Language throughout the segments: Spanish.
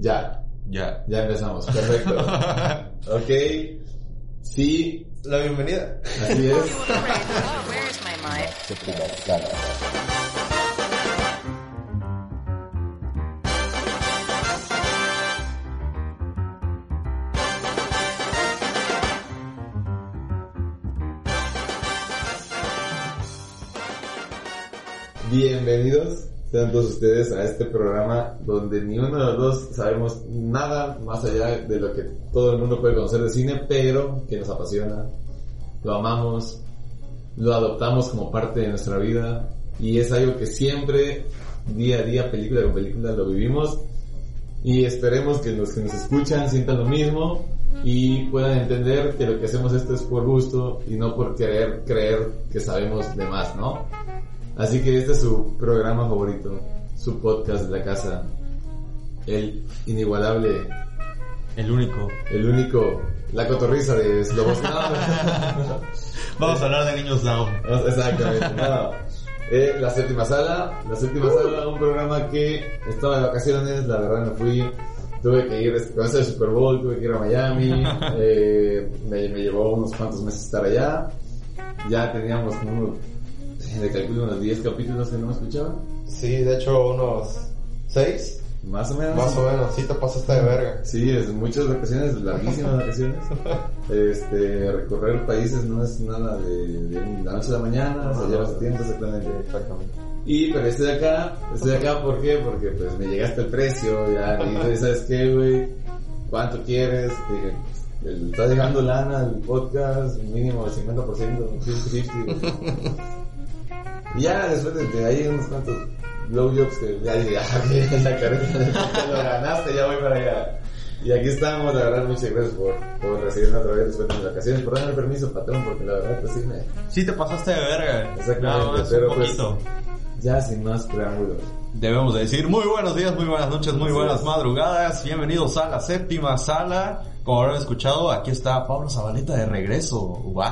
Ya, Ya. ya empezamos. Perfecto. ok. Sí, La bienvenida. así es. Oh? Bienvenidos sean todos ustedes a este programa donde ni uno de los dos sabemos nada más allá de lo que todo el mundo puede conocer de cine, pero que nos apasiona, lo amamos, lo adoptamos como parte de nuestra vida y es algo que siempre, día a día, película con película, lo vivimos y esperemos que los que nos escuchan sientan lo mismo y puedan entender que lo que hacemos esto es por gusto y no por querer creer que sabemos de más, ¿no? Así que este es su programa favorito, su podcast de la casa, el inigualable, El único. el único, la cotorriza de Slobos. Vamos a hablar de niños down. exactamente, no. Eh, la séptima sala, la séptima sala, un programa que estaba de vacaciones, la verdad me fui, tuve que ir, este, con eso del Super Bowl, tuve que ir a Miami, eh, me, me llevó unos cuantos meses estar allá, ya teníamos como de calculo unos 10 capítulos que no me escuchaban. Sí, de hecho unos seis, Más o menos. más o menos, sí te pasaste de verga. Sí, es muchas vacaciones, larguísimas vacaciones. Este, recorrer países no es nada de, de la noche a la mañana, se lleva su tiempo exactamente. Exactamente. Y, pero estoy acá, estoy acá, ¿por qué? Porque pues me llegaste el precio, ya, y ¿sabes qué, güey? ¿Cuánto quieres? Dije, está llegando lana al podcast, mínimo el 50%, 50-50. Y ya después de, ahí unos cuantos blowjobs que ya dije, ah, la careta lo ganaste, ya voy para allá. Y aquí estamos, la verdad, muchas gracias por, por recibirme otra vez después de mis vacaciones, por darme el permiso, patrón, porque la verdad, pues sí me... Sí te pasaste de verga. Exactamente, pero un pues-. Ya sin más preámbulos. Debemos de decir muy buenos días, muy buenas noches, muy buenas madrugadas. Bienvenidos a la séptima sala. Como habrán escuchado, aquí está Pablo Zabaleta de regreso. ¡Wow!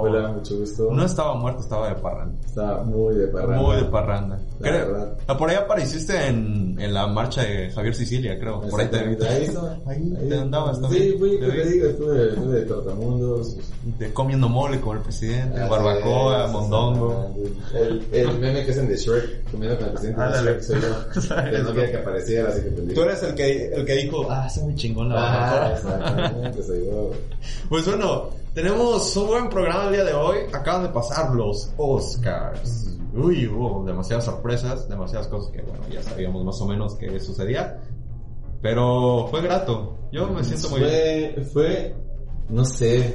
Hola, mucho gusto. No estaba muerto, estaba de parranda. Está muy de parranda. Muy de parranda. La Creo- verdad. ah, por ahí apareciste en, en la marcha de Javier Sicilia, creo. Por ahí te ahí estaba. Ahí te andabas Sí, fui, Te pues digo, estuve, estuve de trotamundos. De comiendo mole con el presidente, Así barbacoa, mondongo. El, el meme que hacen de Shrek, comiendo con el presidente de Ándale. Shrek, soy yo. No quería que apareciera, así que. Tú eres el que, el que dijo, ah, está muy chingón la Ah, barbacoa. Exactamente. Pues bueno, tenemos un buen programa el día de hoy. Acaban de pasar los Oscars. Uy, hubo demasiadas sorpresas, demasiadas cosas que, bueno, ya sabíamos más o menos que sucedía. Pero fue grato. Yo me siento muy bien. Fue, fue, no sé,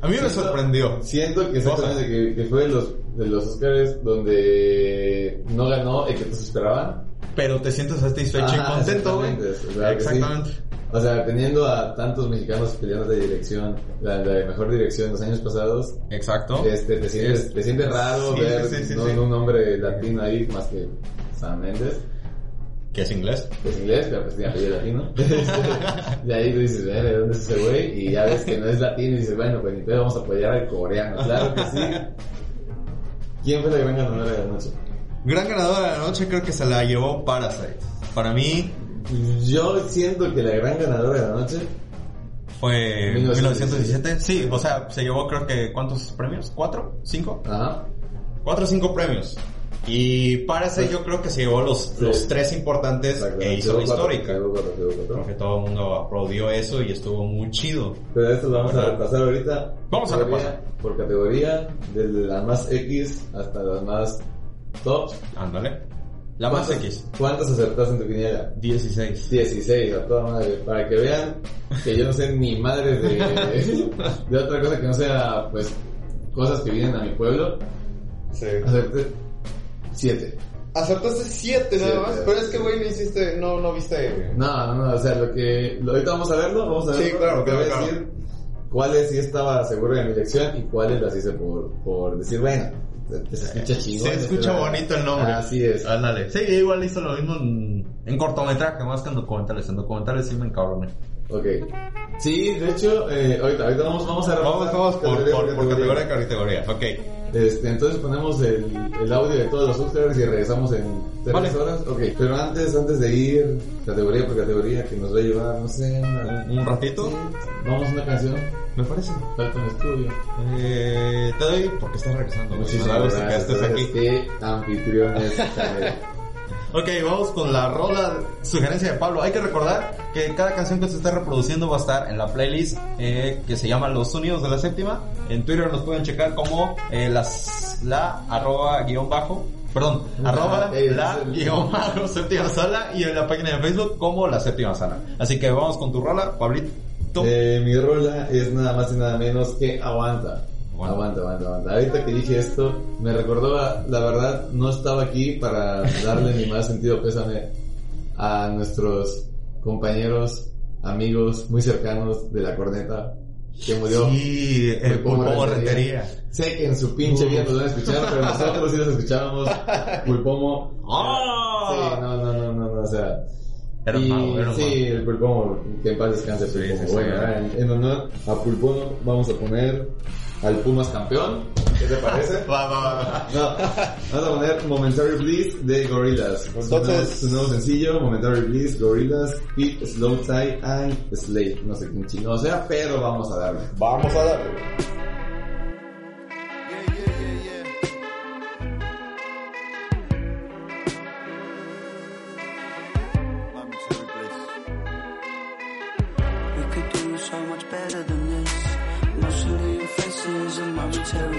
A mí me sorprendió. Siento que exactamente que, que fue de los, de los Oscars donde no ganó el que todos esperaban. Pero te sientes satisfecho Ajá, y contento, güey. exactamente. Exactamente. O sea, teniendo a tantos mexicanos peleando de dirección, la, la mejor dirección los años pasados, Exacto. este, te sientes, te sientes raro Sí, ver sí, sí, no, un hombre latino ahí más que Sam Mendes, Que es inglés. que es inglés, pero pues tiene apellido latino. y ahí tú dices, "Ver, ¿de dónde es ese güey? Y ya ves que no es latino y dices, bueno, pues entonces vamos a apoyar al coreano. Claro que sí. ¿Quién fue la gran ganadora de la noche? Gran ganadora de la noche creo que se la llevó Parasite. Para mí Yo siento que la gran ganadora de la noche fue 1917. 1917. Sí, o sea, se llevó creo que ¿cuántos premios? ¿Cuatro? ¿Cinco? Ajá. Cuatro o cinco premios. Y Parasite yo creo que se llevó los, Sí. los tres importantes e hizo cuatro, histórica. cuatro, llevó cuatro. Creo que todo el mundo aplaudió eso y estuvo muy chido. Pero esto lo vamos a repasar ahorita. Vamos a repasar. Por categoría, desde la más X hasta las más tops. Ándale. La más ¿Cuántas- X. ¿Cuántas acertaste en tu quiniela? 16. 16, a toda madre. Para que vean que yo no sé ni madre de, de otra cosa que no sea, pues, cosas que vienen a mi pueblo. Sí. Acerté 7. Acertaste siete nada Siete, más, sí. pero es que güey no hiciste, no, no viste. No, no, no, o sea, lo que... lo- ahorita vamos a verlo, vamos a Sí, verlo. claro, porque claro, voy a claro. decir cuáles sí estaba seguro de mi elección y cuáles las hice por, por decir, bueno, se escucha chingón. Se escucha bonito el nombre. Así es. Ándale. Sí, igual hizo lo mismo en, en cortometraje, más que en documentales. En documentales sí me encabroné. Ok. Sí, de hecho, eh, ahorita, ahorita vamos, vamos a Vamos, vamos por, categoría por, por categoría, categoría. Ok. Este, entonces ponemos el, el audio de todos los Oscars y regresamos en tres Vale. horas. Ok, pero antes, antes de ir categoría por categoría, que nos va a llevar, no sé, una- ¿Un ratito? Vamos a una canción. Me parece. Falta un estudio. Eh, te doy porque estás regresando. Muchísimas gracias. que estés aquí. Qué anfitriones. Ok, vamos con la rola sugerencia de Pablo. Hay que recordar que cada canción que se está reproduciendo va a estar en la playlist eh, que se llama Los Sonidos de la Séptima. En Twitter nos pueden checar como eh, las, la arroba guion bajo. Perdón, Ah, arroba eh, la guion bajo séptima sala y en la página de Facebook como la séptima sala. Así que vamos con tu rola, Pablito. Eh, mi rola es nada más y nada menos que Aguanta. Aguanta. Aguanta, aguanta, aguanta. Ahorita que dije esto, me recordó, a- la verdad, no estaba aquí para darle ni más sentido pésame a nuestros compañeros, amigos muy cercanos de la corneta que murió. Sí, el Pulpo Rentería. Sé que en su pinche vida nos van a escuchar, pero nosotros sí los escuchábamos. Pulpomo. ¡Ah! Sí, no, no, no, no, no, o sea. Era y, mago, era sí, el Pulpomo, que en paz descanse Pulpomo. sí, sí. bueno, en, en honor a Pulpomo vamos a poner al Pumas campeón. ¿Qué te parece? Va, va, va. No, vamos a poner Momentary Bliss de Gorillaz. Entonces- su nuevo sencillo, Momentary Bliss, Gorillaz, Pete, Slow Tie and Slate. No sé quién chino sea, pero vamos a darle. Vamos a darle.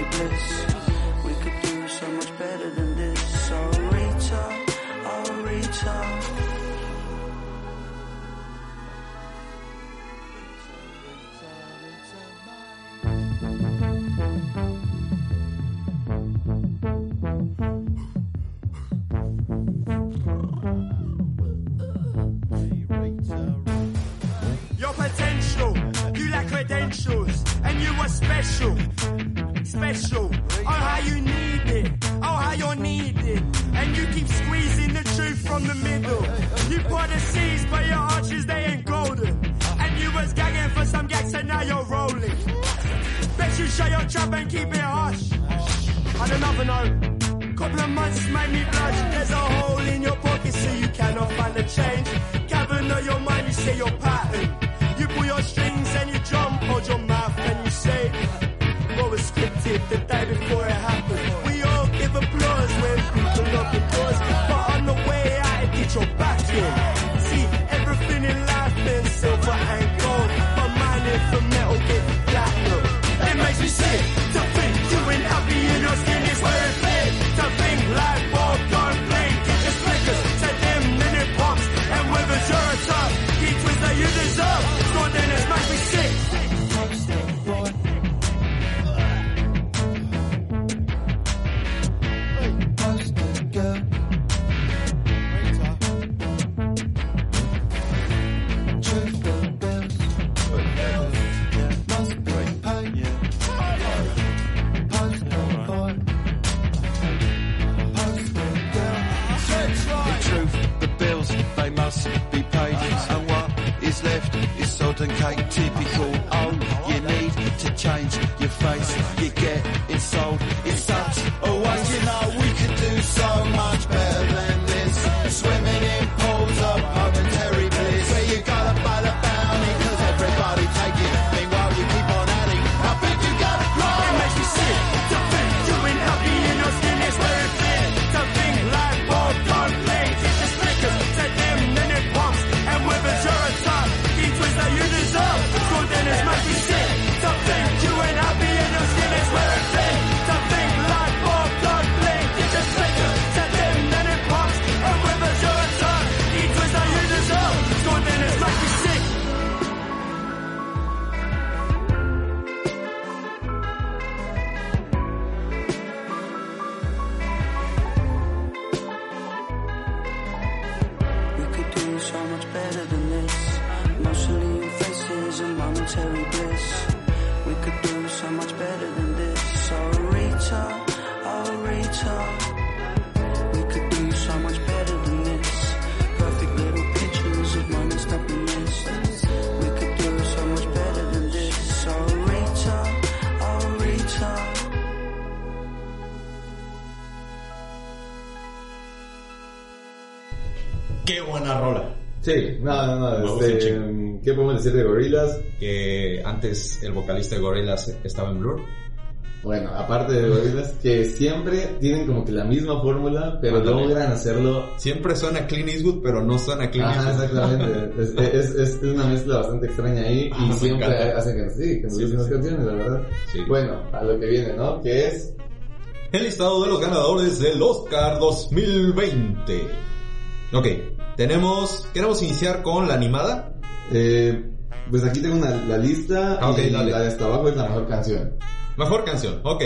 Momentary bliss. From the middle. You pour the seeds, but your arches they ain't golden, and you was gagging for some gags, and now you're rolling. Bet you shut your trap and keep it hush. On another note, couple of months made me blush. There's a hole in your pocket, so you cannot find the change. Gather your mind, you say your pattern. You pull your strings and you jump, hold your mouth and you say what was scripted the day before it happened. Skin. No, no, no. Este, ¿Qué podemos decir de Gorillaz? Que antes el vocalista de Gorillaz estaba en Blur. Bueno, aparte de Gorillaz, que siempre tienen como que la misma fórmula, pero Ándale. logran hacerlo. Siempre suena Clint Eastwood, pero no suena Clint Ajá, Eastwood. exactamente. Es, es, es una mezcla bastante extraña ahí Ah, y siempre encanta. hacen que sí, que Sí, sí. canciones, la verdad. Sí. Bueno, a lo que viene, ¿no? Que es El listado de los ganadores del Oscar 2020. Ok, tenemos... ¿Queremos iniciar con la animada? Eh, pues aquí tengo una, la lista Ah, ok, y dale. la de hasta abajo es la mejor canción. Mejor canción, ok.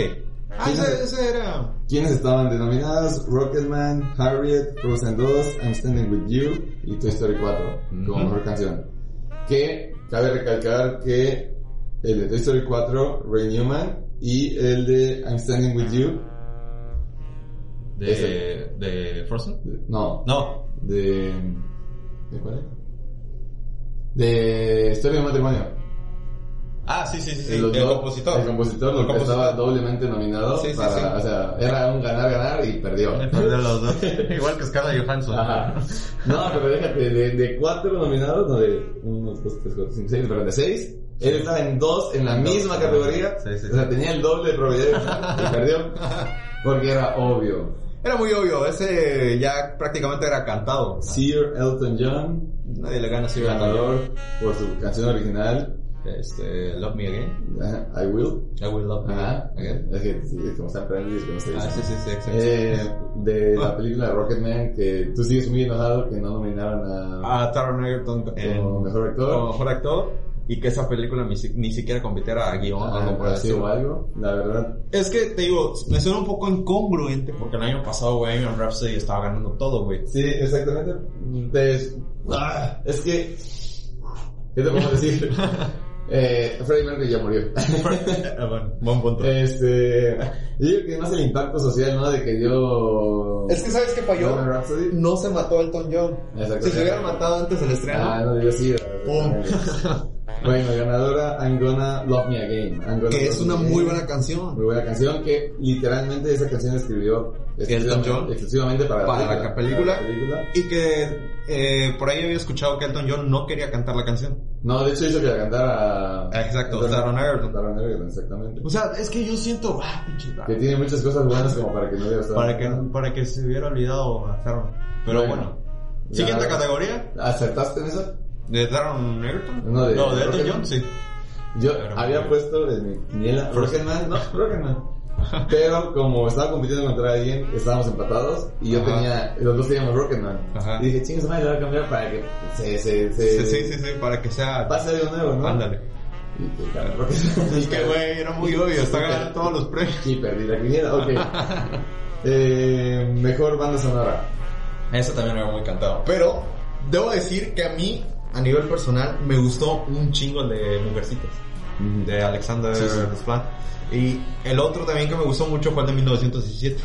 Ah, ¿Quién ese, es? ese era... ¿Quiénes estaban denominadas? Rocketman, Harriet, Frozen 2, I'm Standing With You y Toy Story 4 como mejor canción. Que cabe recalcar que el de Toy Story 4, Ray Newman, y el de I'm Standing With You, De, de Frozen. no, No, de... ¿De cuál es? De Historia de un Matrimonio. Ah, sí, sí, sí, sí. Los El dos- compositor. El compositor, El lo que compositor. estaba doblemente nominado Sí, sí, para, sí. o sea, era un ganar-ganar y perdió. De los dos. Igual que Scarlett Johansson. Ajá. No, pero déjate, de, de cuatro nominados, no de uno, dos, tres, cuatro, cinco, seis, pero de seis, él estaba en dos en la misma categoría, Sí, sí, o sea, tenía el doble de probabilidad y perdió, porque era obvio. Era muy obvio, ese ya prácticamente era cantado. Sir Elton John, Nadie le gana a Sir Elton ganador por su canción original. Este, Love Me Again. ajá, I Will, I Will Love Me ajá, Again. es que sí, como está en Friendly, es no se Ah, sí, sí, sí, exacto. Eh, de la película Rocketman, que tú sigues muy enojado que no nominaron a, A Taron Egerton como mejor actor. como mejor actor. Y que esa película ni, si- ni siquiera compitiera a guion o Ah, algo por o algo, la verdad. Es que te digo, me suena un poco incongruente porque el año pasado Bohemian Rhapsody estaba ganando todo, güey. Sí, exactamente. Es, ah, es que, ¿qué te puedo decir? eh, Freddie Mercury ya murió. Ah, bueno, buen punto. este, yo creo que más el impacto social, ¿no? De que dio... Es que ¿sabes qué falló? No se mató Elton John. Exactamente. Si se hubiera matado antes del estreno. Ah, no, yo sí. Pum. bueno, ganadora, I'm Gonna Love Me Again. Gonna que es una muy buena canción. Muy buena canción que literalmente esa canción escribió Elton John. exclusivamente para, Para la película. para la película. Y que eh, por ahí había escuchado que Elton John no quería cantar la canción. No, de hecho hizo que la cantara... Exacto, Taron- Egerton. Taron Egerton, exactamente. O sea, es que yo siento, ah, pinche Que tiene muchas cosas buenas como para que no hubiera estado. para que, para que se hubiera olvidado a Taron. Pero Bueno, bueno. Siguiente categoría. ¿Acertaste en esa? ¿De Taron Egerton? No, de- de Elton. John, sí. Yo Pero- había puesto mi quiniela Rocketman, no, Rocketman. Pero como estaba compitiendo contra alguien, estábamos empatados y yo Ajá. tenía, los dos teníamos Rocketman. Ajá. Y dije, chingas madre, le voy a cambiar para que se, se, Sí, se sí, sí, sí, para que sea... pase algo nuevo, ¿no? Ándale. Y. Es que, güey, era muy obvio, está ganando todos los premios. Y perdí la quiniela, ok. eh, mejor banda sonora. Eso también era muy cantado. Pero, debo decir que a mí, a nivel personal, me gustó un chingo el de Mujercitas. De Alexander Sí, sí. Desplat. Y el otro también que me gustó mucho fue el de 1917.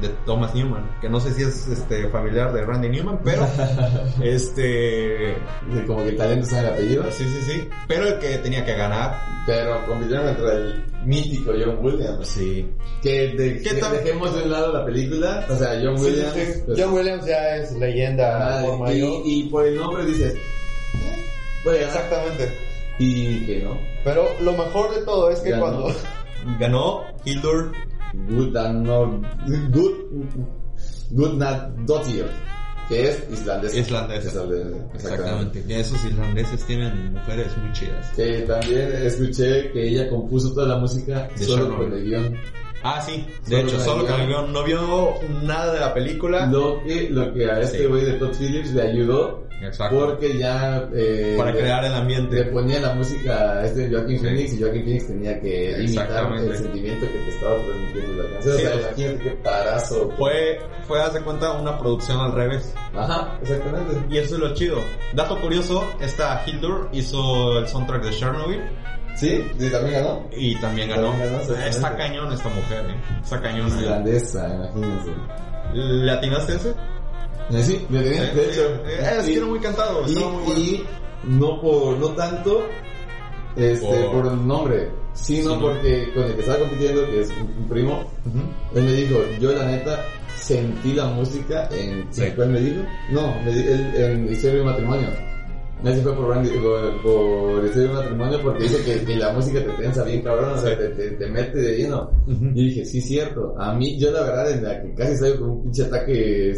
De Thomas Newman. Que no sé si es este familiar de Randy Newman, pero... este... Sí, Como que talento en el apellido. Sí, sí, sí. Pero el que tenía que ganar... Pero compitieron contra el mítico John Williams. Sí. Que, de, ¿Qué que tal? dejemos de un lado la película. O sea, John Sí, Williams. sí, sí. pues, John Williams ya es leyenda ah, por mayor. y, y por el nombre dices. "Eh, Puede ganar. Exactamente. Y que no. Pero lo mejor de todo es que Ganó. cuando... Ganó Hildur... Good and no. Good. Good not Dottir. Que es islandés. Islandés. Islandés, Exactamente. Y esos irlandeses tienen mujeres muy chidas. Que también escuché que ella compuso toda la música De solo con el guion. Ah, sí. De Solo hecho, solo que guion no vio nada de la película. Lo que, lo que a este Sí. güey de Todd Phillips le ayudó Exacto. porque ya eh, Para le- crear el le ambiente. ponía la música a este Joaquin Sí. Phoenix y Joaquin Phoenix tenía que imitar el sentimiento que te estaba transmitiendo la canción. Sí, o sea, imagínate qué parazo. Fue, fue, haz de cuenta, una producción al revés. Ajá, exactamente. Y eso es lo chido. Dato curioso, esta Hildur hizo el soundtrack de Chernobyl Sí, sí, también ganó. y también ganó. También ganó, exactamente. Está cañón esta mujer, eh. Está cañón. Islandesa, imagínense. ¿Le atinaste ese? Eh, Sí, me Sí, de sí. hecho. Eh, que era muy cantado, y, estaba muy bueno. y no por, no tanto este, Por- por, el nombre, sino Sí, ¿no? porque con el que estaba compitiendo, que es un, primo, él me dijo, yo la neta sentí la música en... Sí. ¿Cuál me dijo? No, me el- en Historia de matrimonio. Ese fue por, Randy- por, por matrimonio porque dice que, que la música te tensa bien cabrón, o sea, te, te, te mete de lleno. Y dije, sí, cierto. A mí, yo la verdad, en la que casi salgo con un pinche ataque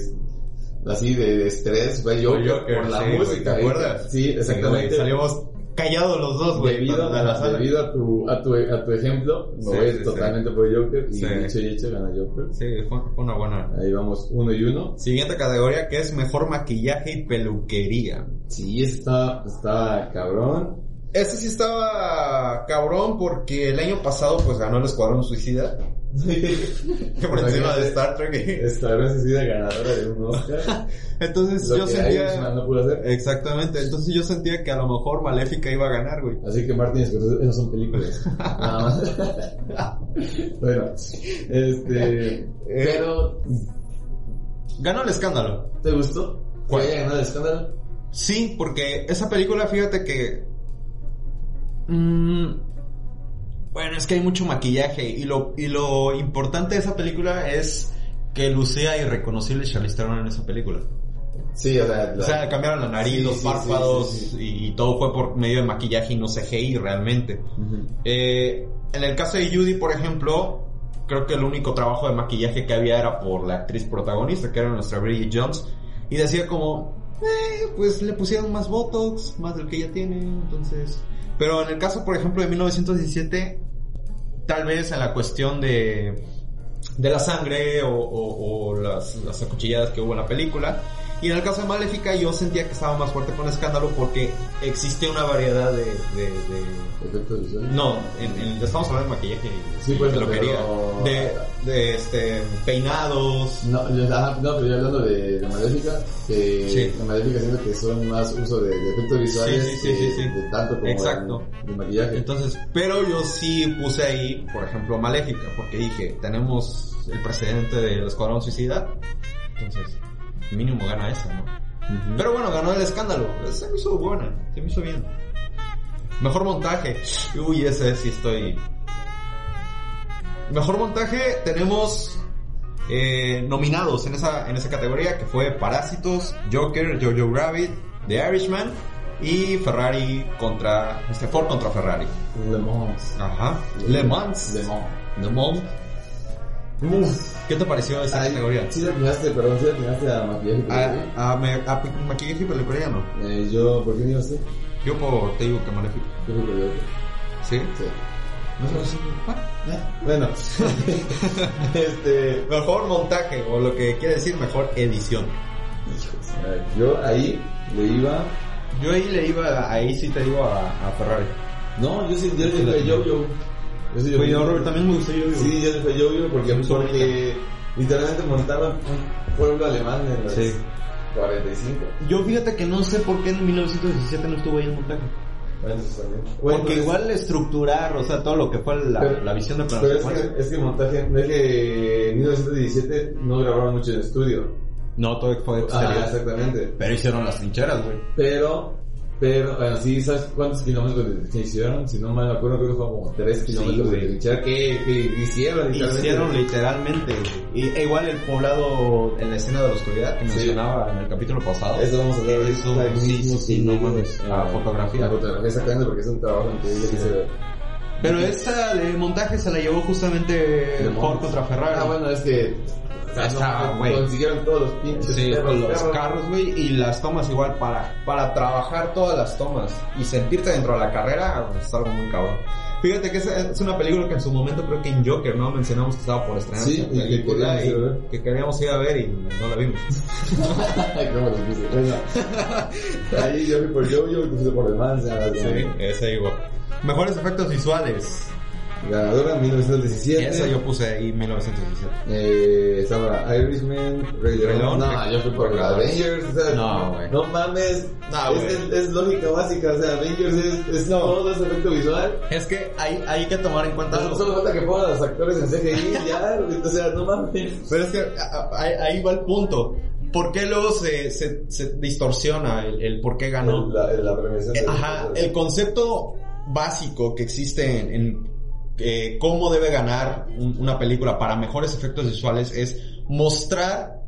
así de, de estrés fue yo Joker, por la sí, música. ¿te acuerdas? Sí, exactamente. güey, salimos callados los dos, güey. debido, de la sala. debido a, tu, a, tu, a tu ejemplo, me Sí, voy sí, totalmente por Joker y Sí. dicho y hecho gana Joker. Sí, fue, fue una buena. Ahí vamos uno y uno. Siguiente categoría que es mejor maquillaje y peluquería. Sí, está, está cabrón. Este sí estaba cabrón porque el año pasado pues ganó el Escuadrón Suicida. por encima de Star Trek. Vez ha sido ganadora de un Oscar. Entonces Lo yo que sentía... Irishman no pudo hacer. Exactamente, entonces yo sentía que a lo mejor Maléfica iba a ganar, güey. Así que Martin Scorsese, esas son películas. Nada más. bueno, este, pero, Ganó el escándalo. ¿te gustó? ¿Cuál? ¿Que haya ganado el escándalo? Sí, porque esa película, fíjate que... mm, bueno, es que hay mucho maquillaje y lo, y lo importante de esa película es que lucía irreconocible Charlize Theron en esa película. Sí, o sea, la- O sea, cambiaron la nariz, Sí, los sí, párpados sí, y todo fue por medio de maquillaje y no CGI realmente. Eh, en el caso de Judy, por ejemplo, creo que el único trabajo de maquillaje que había era por la actriz protagonista, que era nuestra Bridget Jones, y decía como, eh, pues le pusieron más Botox, más del que ella tiene, entonces... Pero en el caso, por ejemplo, de 1917, tal vez en la cuestión de, de la sangre o, o- o las, las acuchilladas que hubo en la película, y en el caso de Maléfica yo sentía que estaba más fuerte con Escándalo porque existe una variedad de- de- de Efectos visuales. no, en, en- estamos hablando de maquillaje y Sí, pues, de peluquería. pero- De, de este, peinados. No, yo, no, pero yo hablando de, de Maléfica, que Sí. de Maléfica siento que son más uso de, de efectos visuales Sí, que de tanto como Exacto. de, de maquillaje. Entonces, pero yo sí puse ahí, por ejemplo, Maléfica, porque dije, tenemos el precedente del Escuadrón Suicida. Entonces, mínimo gana esa, ¿no? Pero bueno, ganó el escándalo. Se me hizo buena, se me hizo bien. Mejor montaje. Uy, ese sí estoy. Mejor montaje tenemos eh, nominados en esa, en esa categoría que fue Parásitos, Joker, Jojo Rabbit, The Irishman y Ferrari contra este Ford contra Ferrari. Le Mans. Ajá. Le Mans. Le Mans. Le Mans. Uf, ¿Qué te pareció esa Ay, categoría? Sí, le atinaste, perdón, sí atinaste a maquillaje. A, a, me- a maquillaje y peluquería no. Eh, yo, ¿por qué no ibas tú? Yo por, te digo que. Yo por otro. ¿Sí? Sí. Bueno. Bueno, este, Mejor montaje, o lo que quiere decir mejor edición. eh, yo ahí le iba, Yo ahí le iba, ahí sí te digo a, a Ferrari. no, yo sí, yo yo, yo. Yo sí, yo Pues yo, Robert, también me gustó yo. Sí, yo fue yo, yo, porque, literalmente montaban un pueblo alemán en los Sí. 45. Yo fíjate que no sé por qué en 1917 no estuvo ahí el montaje. Bueno, eso. Porque pues, igual estructurar, o sea, todo lo que fue la, Pero- la visión de Pero es que, es que montaje, es que en 1917 no grabaron mucho en estudio. No, todo fue exterior. Ah, exactamente. Pero hicieron las trincheras, güey. Pero, pero, bueno, sí, ¿sabes cuántos kilómetros trinchera hicieron? Si no mal me acuerdo, creo que fue como 3 kilómetros de trinchera que, que hicieron literalmente. Hicieron literalmente. Y, e igual el poblado en la escena de la oscuridad que Sí. mencionaba en el capítulo pasado. Eso vamos a hablar Eso, sí, sí, no mames. La fotografía. La fotografía, exactamente, porque es un trabajo increíble que se ve. Pero esta de montaje se la llevó justamente Ford contra Ferrari. Ah, bueno, es que. O sea, Está, no, consiguieron todos los pinches. Sí, perros, los perros. carros, güey, y las tomas igual para, para trabajar todas las tomas y sentirte dentro de la carrera, pues, es algo muy cabrón. Fíjate que es, es una película que en su momento creo que en Joker, ¿no? Mencionamos que estaba por estrenar Sí, y que queríamos ir a ver. y que queríamos ir a ver y no la vimos. Cómo los puse. Ahí yo fui por Jojo y tú fuiste por el man. Sí, esa igual. Mejores efectos visuales. Ganadora 1917. Esa yo puse ahí 1917. Eh, estaba Irishman, Rey León. No, yo fui por la Avengers. O sea, No, güey. No mames. No, es, es, es lógica básica. O sea, Avengers es, es todo ese efecto visual. Es que hay, hay que tomar en cuenta Solo, solo falta que pongan a los actores en CGI ya. O sea, no mames. Pero es que ahí, ahí va el punto. ¿Por qué luego se, se, se distorsiona el, el por qué ganó? La, la Eh, de- Ajá, el concepto básico que existe en, en, eh, cómo debe ganar un- una película para mejores efectos visuales es mostrar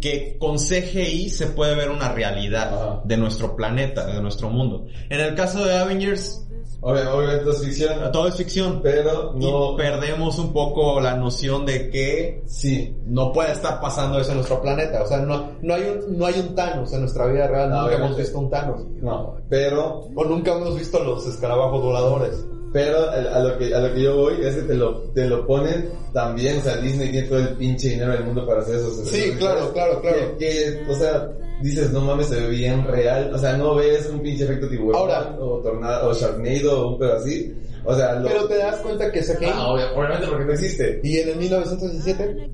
que con CGI se puede ver una realidad Ajá. de nuestro planeta, de nuestro mundo. En el caso de Avengers, Obvia- Obviamente es ficción, todo es ficción, pero no... y perdemos un poco la noción de que Sí, no puede estar pasando eso en nuestro planeta. O sea, no, No hay un, no hay un Thanos en nuestra vida real, No, nunca hemos obviamente. visto un Thanos. no, pero O nunca hemos visto los escarabajos voladores. Pero a lo que a lo que yo voy es que te lo, te lo ponen también, o sea, Disney tiene todo el pinche dinero del mundo para hacer esos Sí, claro, claro, claro. Que, o sea, dices, no mames, se ve bien real, o sea, no ves un pinche efecto tiburón Ahora. o tornado o Sharknado o un pedo así. O sea, lo Pero te das cuenta que CGI. Ah, obvia- obviamente porque no existe. Y en el 1917,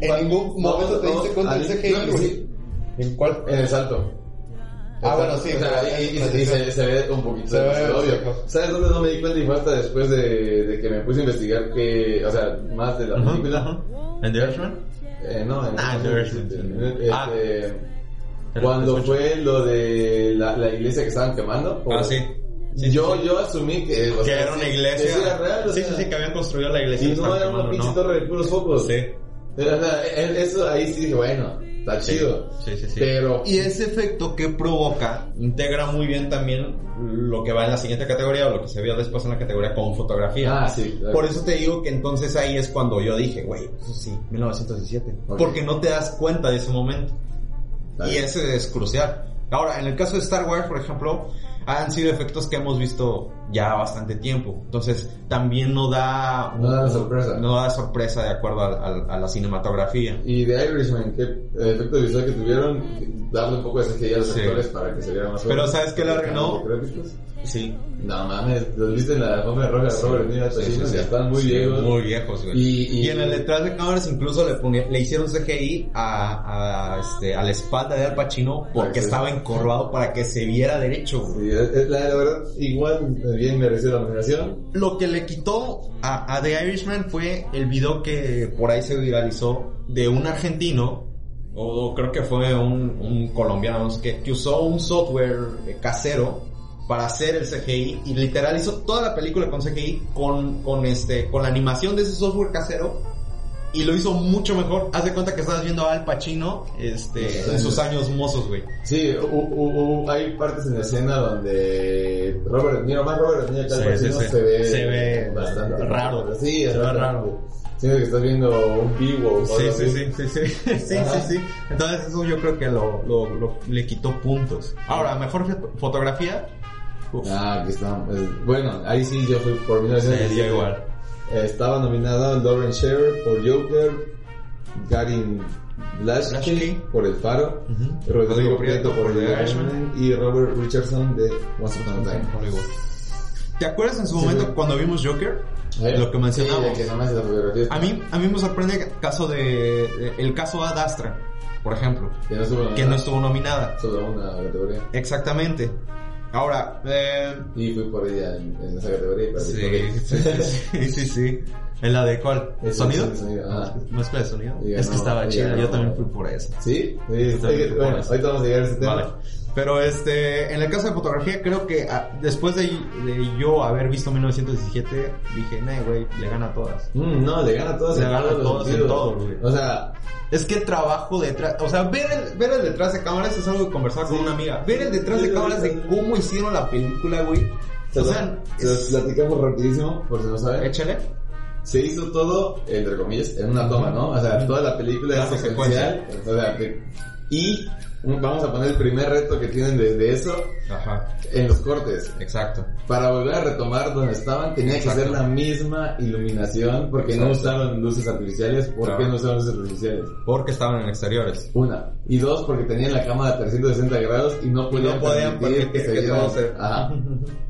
en ningún No, momento te diste cuenta ahí- del CGI. ¿En cuál? En el salto. Ah, bueno, sí, O sea, y, y- y se, se ve un poquito Se ve, obvio. ¿Sabes dónde no me di cuenta? Y fue hasta después de, de que me puse a investigar que, o sea, más de la película. ajá. ¿En The Irishman? Eh, no, en Ah, en- The Irishman, este, Ah. cuando fue lo de la, la iglesia que estaban quemando. Ah, o- sí. Sí, yo, sí, yo asumí que, o que sea, era una iglesia. que era real, o sí, sea, sí, sí, que habían construido la iglesia. Y no era una pinche torre de puros focos. Sí. O sea, e- eso ahí sí dije, bueno, está chido. Sí, sí, sí. Pero, Y ese efecto que provoca integra muy bien también lo que va en la siguiente categoría o lo que se vio después en la categoría con fotografía. ah, sí. claro. Por eso te digo que entonces ahí es cuando yo dije, güey, eso sí, 1917. Ok. Porque no te das cuenta de ese momento. Y ese es crucial. Ahora, en el caso de Star Wars, por ejemplo, han sido efectos que hemos visto ya bastante tiempo. Entonces, también no da... No da sorpresa. No da sorpresa de acuerdo al- al- a, la cinematografía. Y de Irishman, ¿qué efecto visual que tuvieron? Darle un poco de CGI a los Sí. actores para que se viera más Pero. ¿sabes qué le arruinó? Sí. No mames, los viste en la alfombra roja de Robert Niro, Sí, sí, sí. están muy Sí, viejos. Muy viejos, güey. Y, Y, y, en el detrás de cámaras incluso le, le hicieron CGI a, a, este, a la espalda de Al Pacino porque estaba encorvado para que se viera derecho. güey. Sí, la, la verdad, igual bien mereció la nominación. Lo que le quitó a, a The Irishman fue el video que por ahí se viralizó de un argentino, o creo que fue un, un colombiano, qué, que usó un software eh, casero para hacer el CGI y literal hizo toda la película con CGI con, con este, con la animación de ese software casero y lo hizo mucho mejor. Haz de cuenta que estabas viendo a Al Pacino, este, en sus años mozos, güey. Sí, hu- hu- hu- hay partes en la escena donde Robert Niro, más Robert Niro que Al Sí, Pacino sí, sí. se ve, Se ve bastante raro. Sí, Se ve exactamente. raro. Siento que estás viendo un vivo Sí, sí, sí, sí, sí, sí, sí, Ajá. sí. Entonces eso yo creo que lo, lo, lo- le quitó puntos. Ahora, mejor fo- fotografía. Uf, Ah, aquí está. Bueno, ahí sí yo fui por sí, 1917. dio igual. Estaba nominado Lauren Sher por Joker, Garin Blasky. por El Faro. Rodrigo Prieto por The Irishman. Y Robert Richardson de Once Upon a Time. ¿Te acuerdas en su Sí, momento sí. cuando vimos Joker? ¿Eh? Lo que mencionamos. Sí, que no. A mí, a mí me sorprende el caso de, el caso Ad Astra, por ejemplo, Que no estuvo que no estuvo nominada. Solo una categoría. Exactamente. Ahora, eh, Y fui por ella en, en esa categoría. perdí sí, sí, sí, sí, sí. ¿En la de cuál? Es- ¿Sonido? es- es sonido, ajá. ¿Mezcla de sonido? Es que estaba chida, ganó- yo también fui por eso. ¿Sí? Sí, es fui bueno, ahorita vamos a llegar a ese tema. Vale. Pero este, en el caso de fotografía, creo que ah, después de, de yo haber visto 1917, dije, nah, güey, le gana a todas. Mm, no, le gana a todos Le en gana a todos en todo, güey. O sea, Es que el trabajo detrás, o sea, ver el, ver el detrás de cámaras es algo que conversaba con una amiga. Ver el detrás de cámaras de cómo hicieron la película, güey. se O lo- sea, se es- platicamos rapidísimo, por si no saben. échale. Se hizo todo, entre comillas, en una toma, ¿no? O sea, toda la película Plano es secuencial. O sea, que- y vamos a poner el primer reto que tienen desde eso Ajá, en los cortes. exacto. Para volver a retomar donde estaban, tenía que ser la misma iluminación, porque no usaron luces artificiales. ¿Por Claro. qué no usaron luces artificiales? Porque estaban en exteriores. Una. Y dos, porque tenían la cámara a 360 grados y no podían, no podían permitir que, vieran- se... Ajá.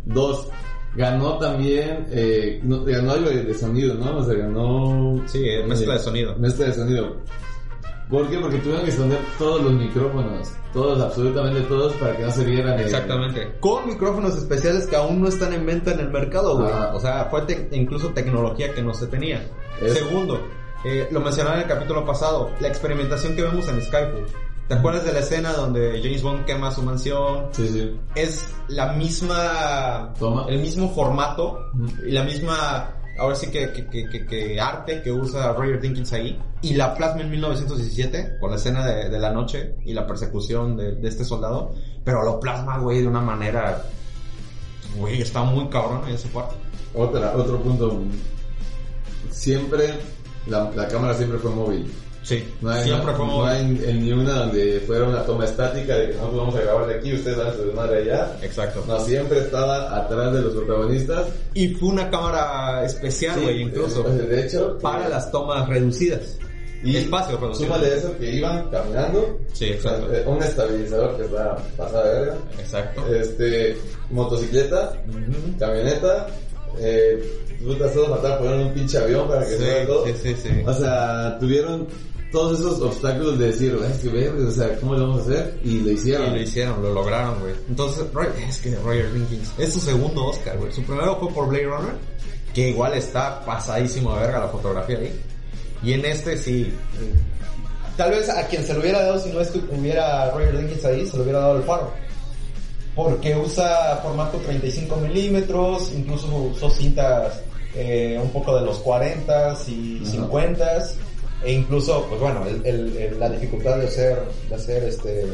Dos, ganó también, eh, no, ganó algo de, de sonido, ¿no? O sea, ganó... Sí, eh, mezcla eh, de sonido. Mezcla de sonido. ¿Por qué? Porque tuvieron que esconder todos los micrófonos, todos, absolutamente todos, para que no se vieran... eh, Exactamente. Con micrófonos especiales que aún no están en venta en el mercado, güey. Ajá. O sea, fue te- incluso tecnología que no se tenía. Es- Segundo, eh, lo mencionaba en el capítulo pasado, la experimentación que vemos en Skyfall. ¿Te acuerdas de la escena donde James Bond quema su mansión? Sí, sí. Es la misma... Toma. El mismo formato y la misma... Ahora sí que, que, que, que- que arte que usa Roger Dinkins ahí. Y la plasma en 1917 con la escena de, de la noche y la persecución de, de este soldado, pero lo plasma, güey, de una manera, güey, está muy cabrón en ese parte. Otra, otro punto. Siempre, la, la cámara siempre fue móvil. Sí, No hay, siempre no, fue no muy- hay en ni una donde fuera una toma estática de que nosotros vamos a grabar de aquí, ustedes van a su madre allá. Exacto. No, siempre estaba atrás de los protagonistas. Y fue una cámara especial, güey, incluso. eh, De hecho, para eh, las tomas reducidas. Y espacios reducidos. Súmale eso que iban caminando. Sí, exacto. eh, Un estabilizador que está pasada de verga. Exacto. Este, motocicleta, camioneta, eh, puta, todos mataron poner un pinche avión para que Sí, se vea todo. sí, sí, sí. O sea, tuvieron todos esos obstáculos de decir, es que ver, o sea, ¿cómo lo vamos a hacer? Y lo Y hicieron. lo hicieron, lo lograron, güey. Entonces, Roy- es que Roger Dinkins es su segundo Oscar, güey. Su primero fue por Blade Runner, que igual está pasadísimo de verga la fotografía ahí. Y en este sí, Tal vez a quien se lo hubiera dado si no estuviera Roger Dinkins ahí, se lo hubiera dado el faro. Porque usa formato 35 milímetros, incluso usó cintas eh, un poco de los 40s y Ajá. 50s. E incluso, pues bueno, el- el- el- la dificultad de hacer, de hacer este,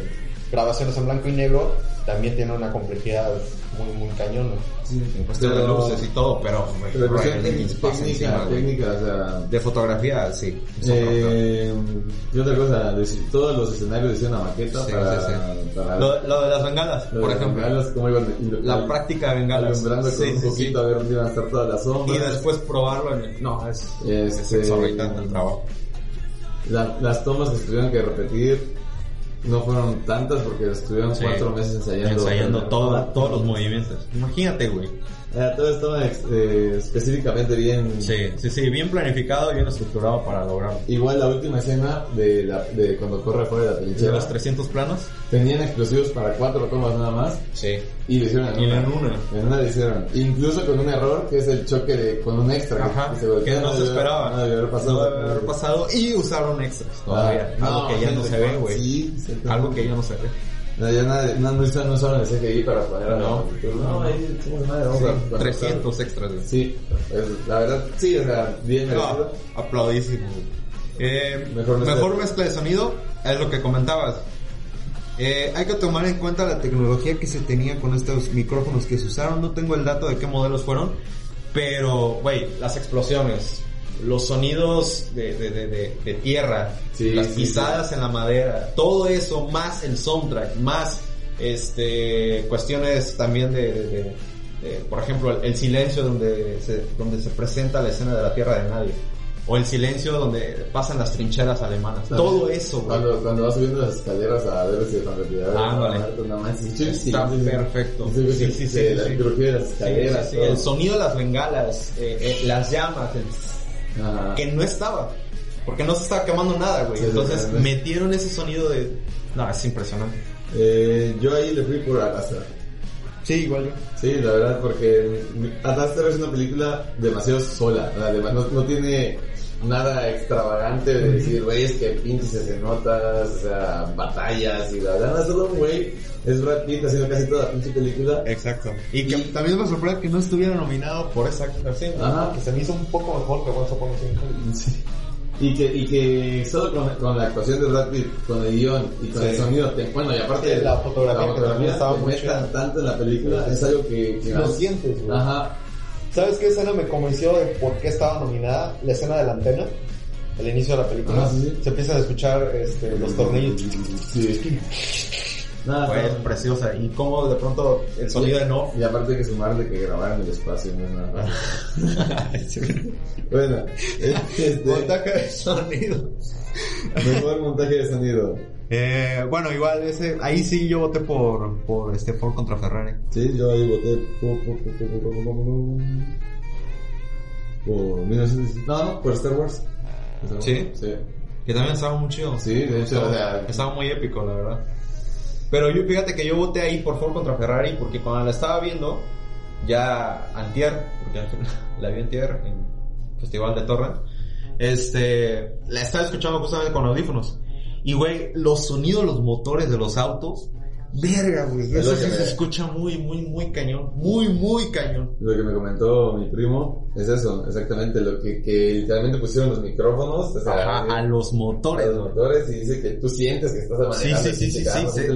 grabaciones en blanco y negro también tiene una complejidad muy, muy cañona. en cuestión de luces y todo, pero, Pero cuestión técnica, técnica, o sea, De fotografía, sí. es. Eh, y otra cosa, todos los escenarios hicieron a maqueta Sí, para, sí, sí. para Lo, lo de las bengalas, lo por de ejemplo. bengalas, cómo iban y- La práctica de bengalas. alumbrando con Sí, un poquito sí. a ver dónde iban a estar todas las Y sombras. después probarlo en el... No, es, es Este- exorbitante el trabajo. La- las tomas que se tuvieron que repetir no fueron tantas porque estuvieron Sí. cuatro meses ensayando. Ensayando todo, todos los movimientos. Imagínate, güey. Eh, todo estaba eh, específicamente bien. Sí, sí, sí, bien planificado y bien estructurado para lograrlo. Igual la última escena de, la, de cuando corre fuera de la ¿De trinchera. los 300 planos? Tenían explosivos para cuatro tomas nada más Sí. y lo hicieron en Y una. en una. En una lo hicieron. Incluso con un error que es el choque de, con un extra. que- Ajá, que, que no se esperaba. No debió haber pasado. No haber pasado y usaron extras todavía. Ah, algo que ya no se ve, güey. Sí, Algo que ya no se ve. No, ya nada, no, no, usaron- no usaron el CGI para poner a No. No, ahí, chingos madre, vamos a- 300 extras. Sí, es- la verdad, sí, o sea, bien merecido. No, aplaudísimo. Eh, Mejor mejor, mezcla. mezcla de sonido es lo que comentabas. Eh, hay que tomar en cuenta la tecnología que se tenía con estos micrófonos que se usaron. No tengo el dato de qué modelos fueron, pero, güey, las explosiones, los sonidos de, de, de, de- tierra, Sí, las sí, pisadas en la madera, todo eso más el soundtrack, más este cuestiones también de, de- de- de, por ejemplo, el, el silencio donde se, donde se presenta la escena de la tierra de nadie. O el silencio donde pasan las trincheras alemanas. Todo eso, güey. Cuando, cuando vas subiendo las escaleras a ver si cuando te nada más. Sí, sí, Está sí, sí. perfecto. Sí, Sí, sí, sí, La sí. de las Sí, escaleras. sí, sí. todo. El sonido de las bengalas, eh, eh, las llamas, el- Ajá. que no estaba. Porque no se estaba quemando nada, güey. Sí, Entonces sí, metieron ese sonido de... No, es impresionante. Eh, yo ahí le fui por Alastra. Sí, igual yo. Sí, la verdad, porque Alastra es una película demasiado sola. no, no tiene nada extravagante de decir, güey, es que pinches escenotas, o sea, batallas y la verdad, solo un güey es Brad Pitt haciendo casi toda la pinche película. Exacto. Y que también me sorprende que no estuviera nominado por esa actuación. Ajá. Que se me hizo un poco mejor que Once Upon a. Sí. Y que, y que solo con, con la actuación de Brad Pitt, con el guion y con Sí. el sonido, te- bueno, y aparte Sí, la fotografía que también estaba muy tanto en la película, es algo que, que Lo sientes, güey. Ajá. ¿Sabes qué escena me convenció de por qué estaba nominada? La escena de la antena. El inicio de la película. Ah, sí. Se empiezan a escuchar este, los tornillos. Sí. Nada, Fue no. preciosa. Y cómo de pronto el sonido de no. Y aparte hay que sumarle que grabar en el espacio, no es nada fácil. Bueno, este, Montaje de sonido. mejor montaje de sonido. Eh, bueno, igual ese, ahí sí yo voté por, por este Ford contra Ferrari. Sí, yo ahí voté por, por, por, por, por, por, por 1917. No, no, por Star Wars. ¿Sí? Sí. Que también estaba muy chido. Sí, de hecho, o sea, Estaba muy épico, la verdad. Pero yo, fíjate que yo voté ahí por Ford contra Ferrari porque cuando la estaba viendo, ya antier, porque la vi antier en Festival de Torrent, este, la estaba escuchando justamente con audífonos. Y güey, los sonidos, los motores de los autos, Verga, güey. Es Eso sí que se me- escucha muy, muy, muy cañón. Muy, muy cañón. Lo que me comentó mi primo es eso, exactamente, lo que, que literalmente pusieron los micrófonos, o sea, Ajá, a los a motores, los güey. motores y dice que tú sientes que estás manejando Sí, sí, sí, pinche sí, sí, y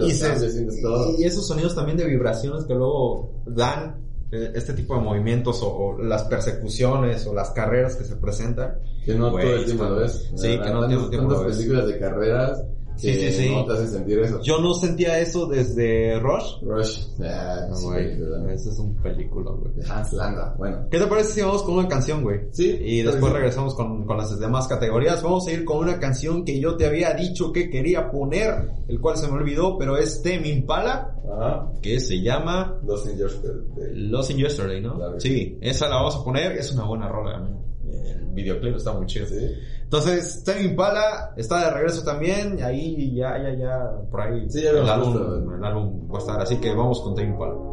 los se- todo. Y esos sonidos también de vibraciones que luego dan eh, este tipo de movimientos o, o las persecuciones o las carreras que se presentan. Que no todo el tiempo lo ves. Sí, que no todo el tiempo lo ves. películas de carreras Sí, que sí, sí. no te sentir eso. Yo no sentía eso desde Rush. Rush, ah, Güey, ese es un película, güey. Hans Landa, bueno. ¿Qué te parece si vamos con una canción, güey? Sí. Y después regresamos con, con las demás categorías. Vamos a ir con una canción que yo te había dicho que quería poner, el cual se me olvidó, pero es Tame Impala, Ajá. que se llama Los de, de- Lost in Yesterday, ¿no? Claro. Sí, esa la vamos a poner, es una buena rola. El videoclip está muy chido. Sí. Entonces, Tame Impala está de regreso también, y ahí ya, ya, ya, por ahí Sí, ya el, álbum, el álbum va a estar, así que vamos con Tame Impala.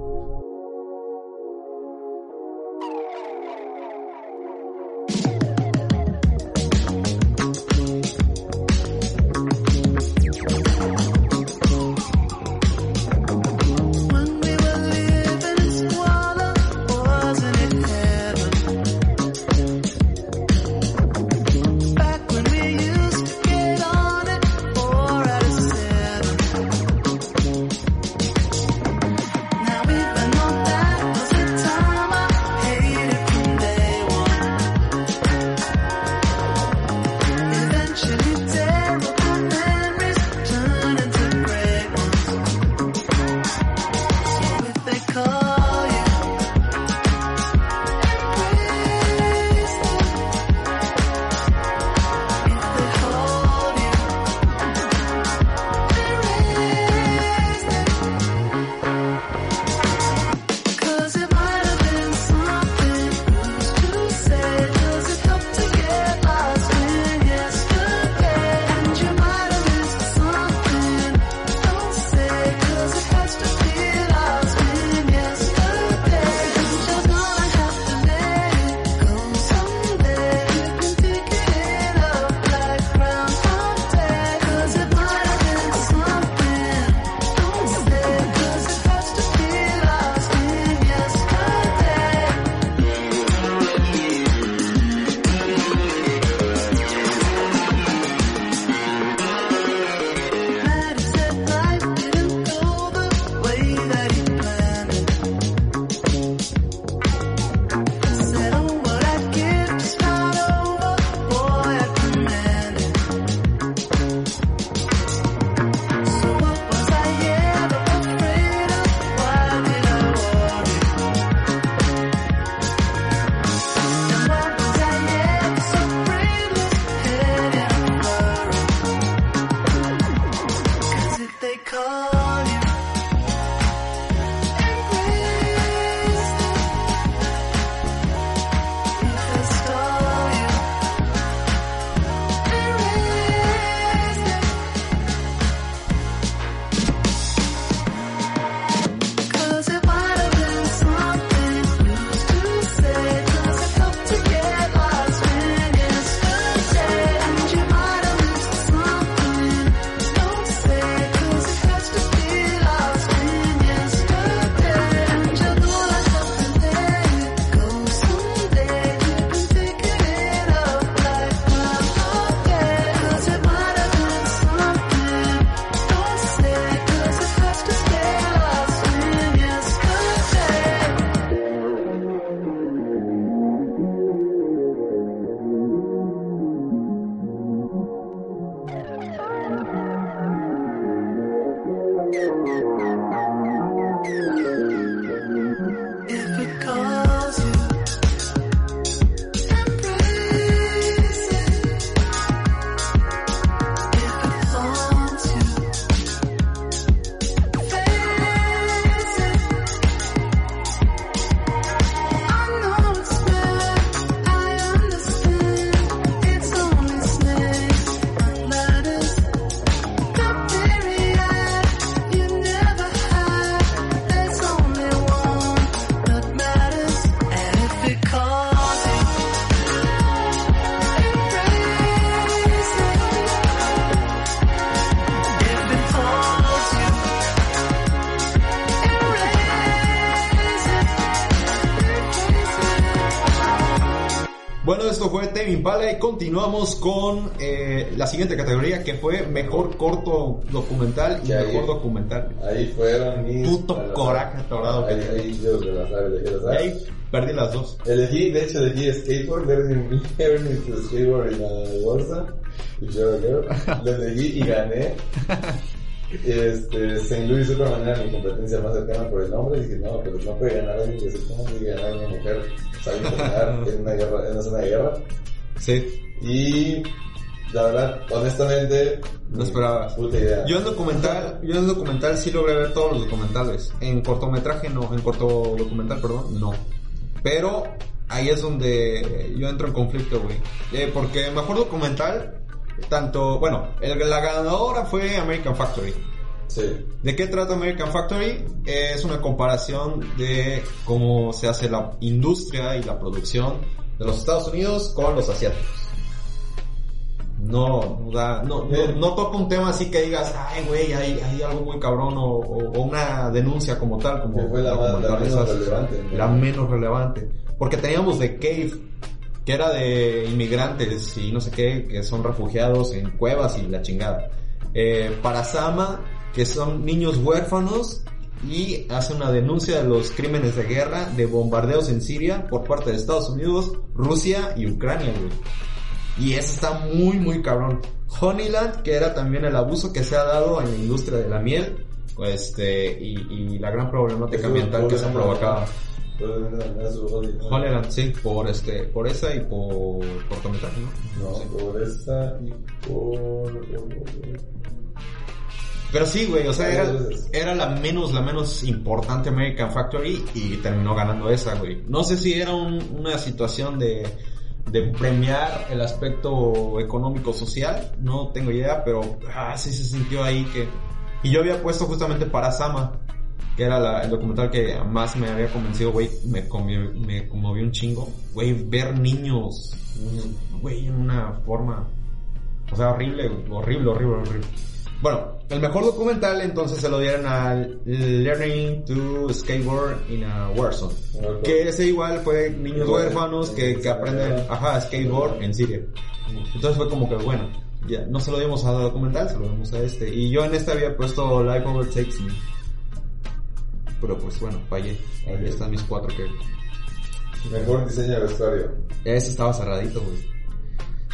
Y continuamos con eh, la siguiente categoría que fue mejor corto documental y ahí- mejor documental. Ahí fueron mis... Puto a coraje atorado Ahí, ahí yo de las de aves. ahí perdí las dos. Elegí, de hecho elegí skateboard, to skateboard en la bolsa. Y yo, lo elegí y gané. Este, St. Louis Superman era mi competencia más cercana por el nombre. Y dije, no, pero no puede ganar alguien que se ponga y ganar una mujer sabiendo pelear en una guerra, en una zona de guerra. Sí. Y la verdad, honestamente, No. Puta idea. Yo en documental, yo en documental sí logré ver todos los documentales. En cortometraje no, en corto documental, perdón, no. Pero ahí es donde yo entro en conflicto, güey. Eh, porque mejor documental, tanto, bueno, el, la ganadora fue American Factory. Sí. ¿De qué trata American Factory? Es una comparación de cómo se hace la industria y la producción de los Estados Unidos con los asiáticos. No, no, da- no, no, no toca un tema así que digas, ay, güey, hay, hay algo muy cabrón o, o- una denuncia como tal, como Que fue la más- la documentales menos relevante, ¿no? La menos relevante. Porque teníamos The Cave, que era de inmigrantes y no sé qué, que son refugiados en cuevas y la chingada. Eh, Parasama, que son niños huérfanos y hace una denuncia de los crímenes de guerra, de bombardeos en Siria por parte de Estados Unidos, Rusia y Ucrania, güey. Y eso está muy, muy cabrón. Honeyland, que era también el abuso que se ha dado en la industria de la miel, este, y, y la gran problemática ambiental que se joder, no. Honeyland, sí, por este, por esa y por cortometraje, ¿no? No, Sí. por esta y por... Pero sí, güey, o sea, era, era la menos, la menos importante American Factory y terminó ganando esa, güey. No sé si era un- una situación de, de premiar el aspecto económico social, no tengo idea, pero ah, sí se sintió ahí que... Y yo había puesto justamente para Sama, que era la- el documental que más me había convencido, güey, me, me conmovió un chingo, güey, ver niños, güey, en una forma, o sea, horrible, horrible, horrible, horrible. Bueno, el mejor documental entonces se lo dieron al Learning to Skateboard in a Warzone. Que ese igual fue niños huérfanos que, en que aprenden, ajá, skateboard en Siria. Entonces fue como que, bueno, ya, no se lo dimos a documental, se lo dimos a este. Y yo en este había puesto Life Overtakes Me. Pero pues bueno, fallé. Ahí están mis cuatro que... Mejor diseño de vestuario. Ese estaba cerradito, güey.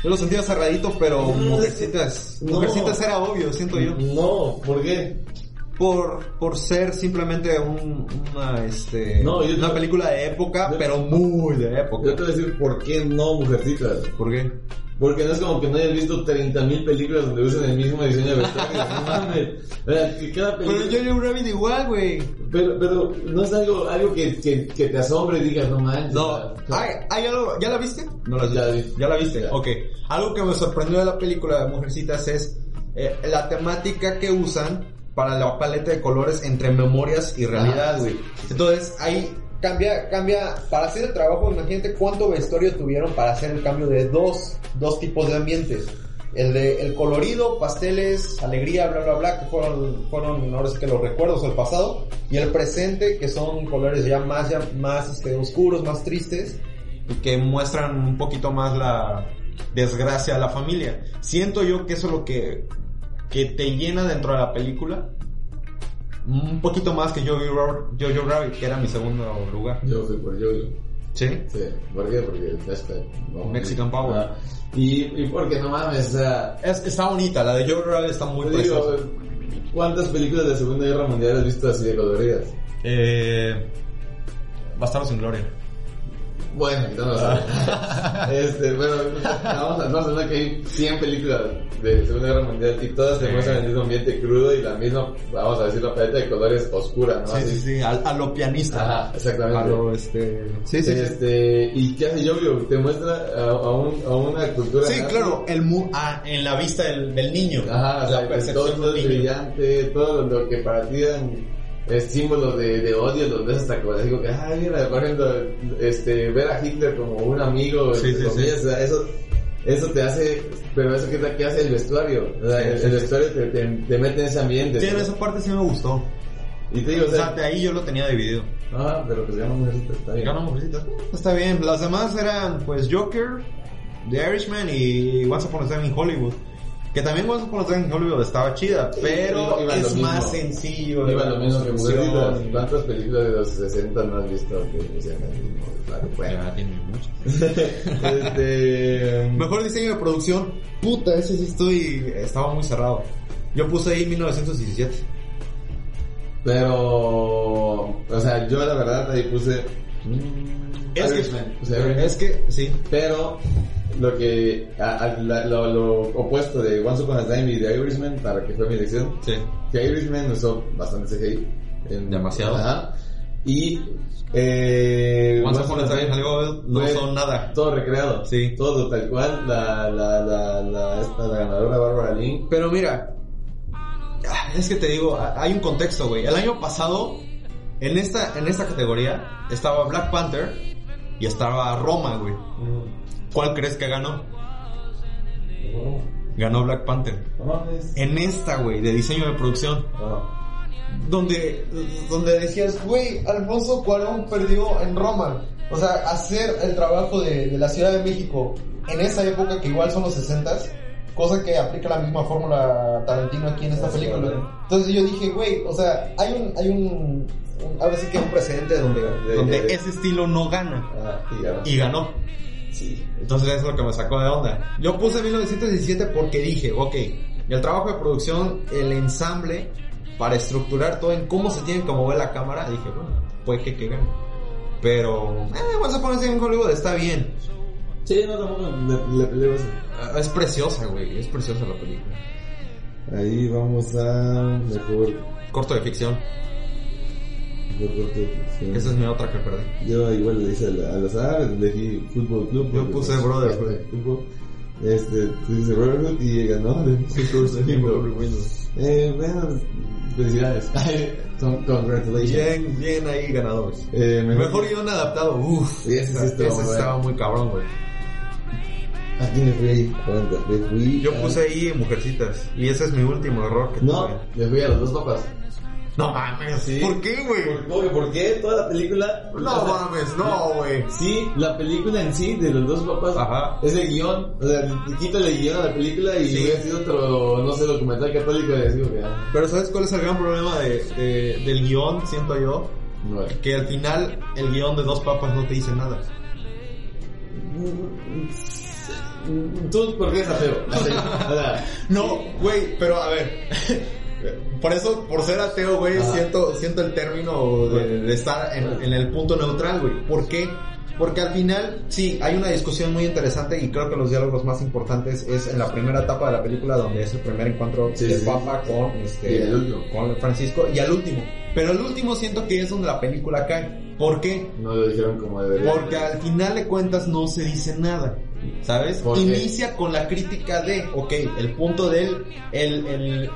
Yo lo sentía cerradito, pero Mujercitas... No. Mujercitas era obvio, siento yo. No, ¿por qué? por, por ser simplemente un, una, este, No, yo- una película de época, yo- pero muy de Yo época. te voy a decir por qué no Mujercitas. ¿Por qué? Porque no es como que no hayas visto 30.000 películas donde usan el mismo diseño de vestuario. no mames. O sea, que cada Pero película... Rabbit igual, güey. Pero, pero no es algo, algo que, que, que te asombre y digas, no manches. No, o sea, ¿hay, hay algo, ¿ya la viste? No la Ya vi. ¿Ya la viste? Ya. Ok. Algo que me sorprendió de la película de Mujercitas es eh, la temática que usan para la paleta de colores entre memorias y realidad, Ah, güey. Entonces, ahí cambia, cambia, para hacer el trabajo, imagínate cuánto vestuario tuvieron para hacer el cambio de dos, dos tipos de ambientes. El de el colorido, pasteles, alegría, bla, bla, bla, que fueron, fueron ahora sí que los recuerdos del pasado, y el presente, que son colores ya más, ya más este, oscuros, más tristes, y que muestran un poquito más la desgracia de la familia. Siento yo que eso es lo que, que te llena dentro de la película. Un poquito más que Jojo, Jojo Rabbit, que era mi segundo lugar. Yo fui por Yo-Yo. ¿Sí? Sí, ¿por qué? Porque el hashtag. no, Mexican Power. Ah, y, y porque no mames, o sea, Es, está bonita, la de Jojo Rabbit está muy preciosa. ¿cuántas películas de Segunda Guerra Mundial has visto así de coloridas? Eh, Bastardos sin Gloria. Bueno, no este, bueno, vamos a, vamos a ver que hay 100 películas de Segunda Guerra Mundial y todas te Sí. muestran el mismo ambiente crudo y la misma, vamos a decir, la paleta de colores oscura, ¿no? Sí, Así. sí, sí, a, a lo pianista. Ajá, exactamente. A lo, este... Sí, sí, sí. Este, ¿Y qué hace Yo-Yo? Te muestra a, a, un, a una cultura. Sí, nazi. claro, el mu ah, en la vista del, del niño. Ajá, o sea, la percepción todo, todo es brillante, todo lo que para ti eran es símbolo de, de odio, los ves hasta como digo que, ay, mira, por ejemplo, este, ver a Hitler como un amigo, Sí, entre sí, comillas, sí. o sea, eso, eso te hace, pero eso que, que hace el vestuario, o sea, el, vestuario te, te, te mete en ese ambiente. Sí, esa parte sí me gustó. Y te digo, o O sea, de ahí yo lo tenía dividido. ah, pero se llama mujercita, está bien. Ganó mujercitas. Está bien. Las demás eran, pues, Joker, The Irishman y Once Upon a Time in Hollywood. Que también Once Upon a Time in Hollywood estaba chida, pero iba- iba lo es más sencillo. Iba lo mismo que. ¿Cuántas películas de los 60 no has visto que sean el mismo? Claro, bueno. Ya tiene muchas. este... Mejor diseño de producción. Puta, ese sí estoy. Estaba muy cerrado. Yo puse ahí 1917. Pero, o sea, yo la verdad ahí puse. Es Irishman, que, es que, sí. Pero lo que a- a- la- lo, lo opuesto de Once Upon a Time y de Irishman para que fue mi elección, Sí. que Irishman usó bastante CGI. en- Demasiado. Ajá. Y eh, Once Upon a Time Hollywood no son nada. Todo recreado. Sí. Todo tal cual. La, la, la, la, esta, la ganadora Barbara Lee. Pero mira, ah, es que te digo, ah, hay un contexto, güey. El año pasado, en esta, en esta categoría, estaba Black Panther y estaba Roma, güey. ¿Cuál crees que ganó? Ganó Black Panther. Mames. En esta, güey, de diseño de producción. No. donde, donde decías, güey, Alfonso Cuarón perdió en Roma. O sea, hacer el trabajo de, de la Ciudad de México en esa época, que igual son los 60 cosa que aplica la misma fórmula Tarantino aquí en esta Sí, película. Entonces yo dije, güey, o sea, hay un, hay un, un- ahora sí que un precedente donde, De- donde de- ese estilo no gana. Ah, y ganó. Y ganó. Sí. Entonces eso es lo que me sacó de onda. Yo puse 1917 porque dije, ok, el trabajo de producción, el ensamble, para estructurar todo en cómo se tiene que mover la cámara, dije, bueno, puede que, que gane. Pero, eh, Once Upon a in Hollywood está bien. Sí, no, tampoco le, le eso. Ah, Es preciosa, güey, es preciosa la película. Ahí vamos a mejor, Corto de ficción, esa es mi otra que perdí. Yo igual le hice al, azar, elegí Fútbol Club. Yo puse pues, este, fútbol. Este, tú dices Brotherhood y ganó de Eh, bueno, felicidades. Con- Congratulations. Bien, bien ahí ganadores. Eh, Mejor guion adaptado, uff. Ese sí estaba muy cabrón, güey. ¿A quién le fui ahí? Le fui Yo puse ahí Mujercitas. Y ese es mi último error que No, tuve. le fui a los dos papas. No mames, Sí. ¿por qué, güey? ¿Por, qué? ¿Por qué? Toda la película. No o sea, mames, no, güey. Sí, la película en sí de los dos papas Ajá. es el guion. O sea, quítale el guion a la película y Sí. hubiera sido otro, no sé, documental católico y decir Pero ¿sabes cuál es el gran problema de, de- del guion, siento yo? no. Que al final el guion de dos papas no te dice nada. ¿Tú por qué eres ateo? No, güey, pero a ver. Por eso, por ser ateo, güey, siento, siento el término de, de estar en, en el punto neutral, güey. ¿Por qué? Porque al final, sí, hay una discusión muy interesante y creo que los diálogos más importantes es en la primera etapa de la película donde es el primer encuentro Sí, del sí. Papa con, este, el con Francisco y al último. Pero el último siento que es donde la película cae. ¿Por qué? no lo dijeron como debería. Porque al final de cuentas no se dice nada. ¿Sabes? Inicia con la crítica de, ok, el punto del, el, el,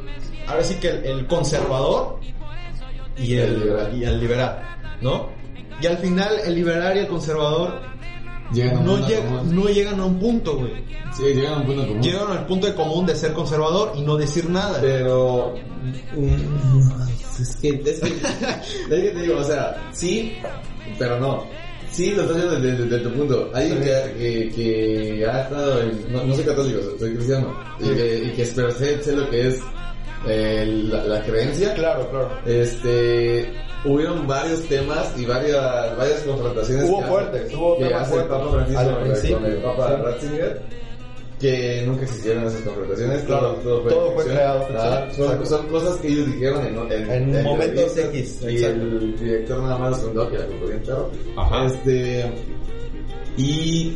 ahora sí que el, el conservador y el, El liberal. y el liberal, ¿no? Y al final el liberal y el conservador Llegan no, lleg- común. no llegan a un punto, güey. Sí, llegan a un punto común. Llegan al punto de común de ser conservador y no decir nada. Pero. Es que. Es que, es que te digo, o sea, sí, pero no. Sí, lo estás viendo desde, desde tu punto. Alguien que, que, que ha estado en. No, no soy católico, soy cristiano. Y que, y que pero sé, sé lo que es eh, la, la creencia. Claro, claro. Este. Hubieron varios temas y varias, varias confrontaciones Hubo que fuertes, hace, hubo que temas hace el fuertes. Papa Francisco Al con, principio, con el Papa sí. Ratzinger que nunca existieron esas confrontaciones, Claro, todo, todo fue, todo fue creado, son, son cosas que ellos dijeron en, en, En momentos X, y exacto. el director nada más fundó que claro. Ajá. Este, y,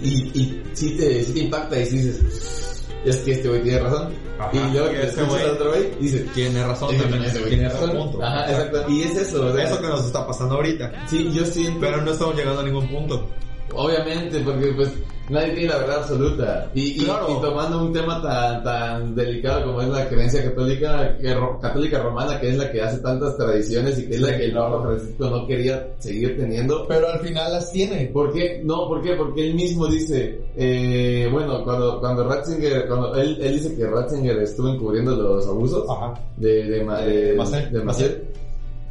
y, y sí, te, sí te impacta y sí dices, es que este güey tiene razón. Ajá. Y luego que escuchas güey a otro güey y dices, Tiene razón "Ese también, ese güey tiene tiene razón. Punto. Ajá, exacto. Y es eso, o sea, Eso que nos está pasando ahorita. Sí, yo siento. Pero no estamos llegando a ningún punto. Obviamente, porque pues nadie tiene la verdad absoluta. Y, y- Claro. y tomando un tema tan tan delicado como es la creencia católica, que ro- católica romana, que es la que hace tantas tradiciones y que es la que el Papa Francisco no quería seguir teniendo. Pero al final las tiene. ¿Por qué? No, ¿por qué? Porque él mismo dice, eh, bueno, cuando, cuando Ratzinger, cuando él, él dice que Ratzinger estuvo encubriendo los abusos Ajá. de, de, de, Maciel.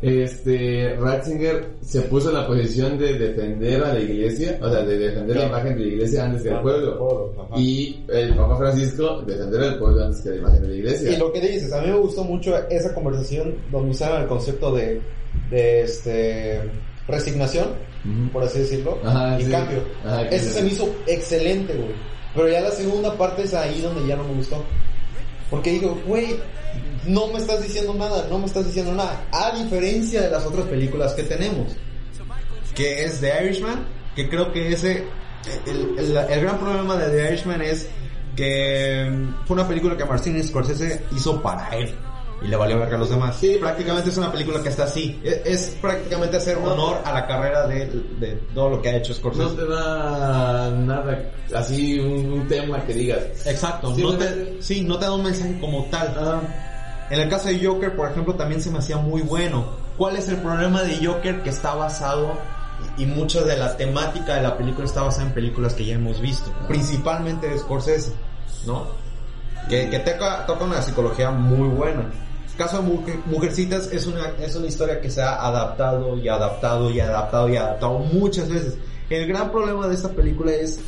Este, Ratzinger se puso en la posición de defender a la iglesia, o sea, de defender la imagen de la iglesia antes que el pueblo. Ajá. Y el Papa Francisco defender al pueblo antes que la imagen de la iglesia. Y lo que dices, a mí me gustó mucho esa conversación donde usaban el concepto de, de este resignación, por así decirlo, Ajá, y sí. cambio. Ajá, Ese se me hizo excelente, güey. Pero ya la segunda parte es ahí donde ya no me gustó. Porque digo, güey, no me estás diciendo nada, no me estás diciendo nada. A diferencia de las otras películas que tenemos. que es The Irishman, que creo que ese, el, el- el gran problema de The Irishman es que fue una película que Martin Scorsese hizo para él. Y le valió verga a los demás. Sí, prácticamente es una película que está así. Es, es prácticamente hacer honor a la carrera de, de todo lo que ha hecho No Scorsese. te da nada, así un, un tema que digas. Exacto, Sí, no te, sí, no te da un mensaje como tal. En el caso de Joker, por ejemplo, también se me hacía muy bueno. ¿Cuál es el problema de Joker que está basado y mucha de la temática de la película está basada en películas que ya hemos visto, principalmente de Scorsese, ¿no? Que, que toca, toca una psicología muy buena. El caso de Mujer- Mujercitas es una, es una historia que se ha adaptado y adaptado y adaptado y adaptado muchas veces. El gran problema de esta película es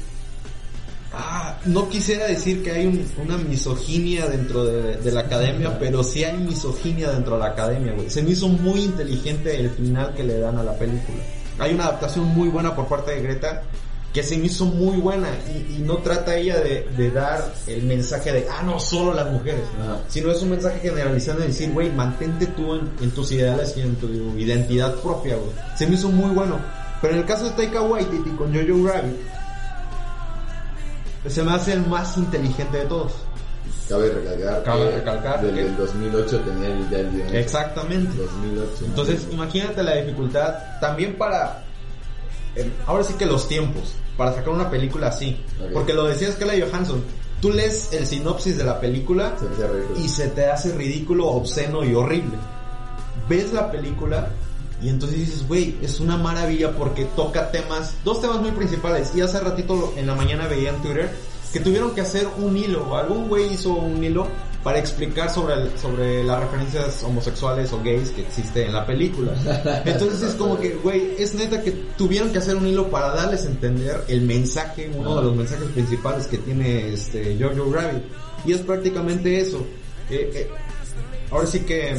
Ah, no quisiera decir que hay un- una misoginia dentro de, de la academia, pero sí hay misoginia dentro de la academia, güey. Se me hizo muy inteligente el final que le dan a la película. Hay una adaptación muy buena por parte de Greta que se me hizo muy buena y, y no trata ella de, de dar el mensaje de, ah, no, solo las mujeres, Ajá. sino es un mensaje generalizando de decir, güey, mantente tú en, en tus ideales y en tu identidad propia, güey. Se me hizo muy bueno. Pero en el caso de Taika Waititi con Jojo Rabbit, se me hace el más inteligente de todos. Cabe recalcar, Cabe que recalcar desde que- el 2008 tenía el, ya el guion. Exactamente. 2008. Entonces, imagínate la dificultad también para, eh, ahora sí que los tiempos, para sacar una película así. Porque lo decía Scarlett Johansson, tú lees el sinopsis de la película Se y se te hace ridículo, obsceno y horrible. Ves la película y entonces dices, güey, es una maravilla porque toca temas, dos temas muy principales. Y hace ratito en la mañana veía en Twitter que tuvieron que hacer un hilo, algún güey hizo un hilo para explicar sobre, el- sobre las referencias homosexuales o gays que existe en la película. Entonces es como que, güey, es neta que tuvieron que hacer un hilo para darles a entender el mensaje, uno de los mensajes principales que tiene este Jojo Rabbit. Y es prácticamente eso. Eh, eh, ahora sí que,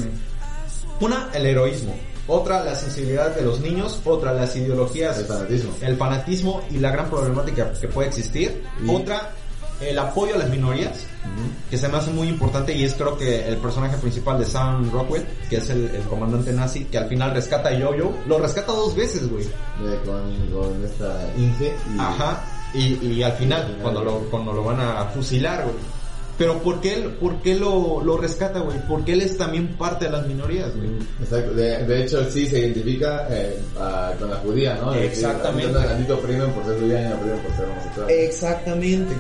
una, el heroísmo. Otra, la sensibilidad de los niños. Otra, las ideologías El fanatismo. el fanatismo y la gran problemática que puede existir. Y- Otra, el apoyo a las minorías, que se me hace muy importante y es creo que el personaje principal de Sam Rockwell, que es el, el comandante nazi, que al final rescata a Yo-Yo, lo rescata dos veces, güey. Con, con esta Inge. Y, Ajá. Y, y al final, cuando lo, cuando lo van a fusilar, güey. Pero ¿por qué, él- por qué lo, lo rescata, güey? Porque él es también parte de las minorías, güey. Exacto. De, de hecho, sí se identifica eh, a- con la judía, ¿no? Exactamente. Tantito oprimen por ser judía y no por ser homosexual. Exactamente.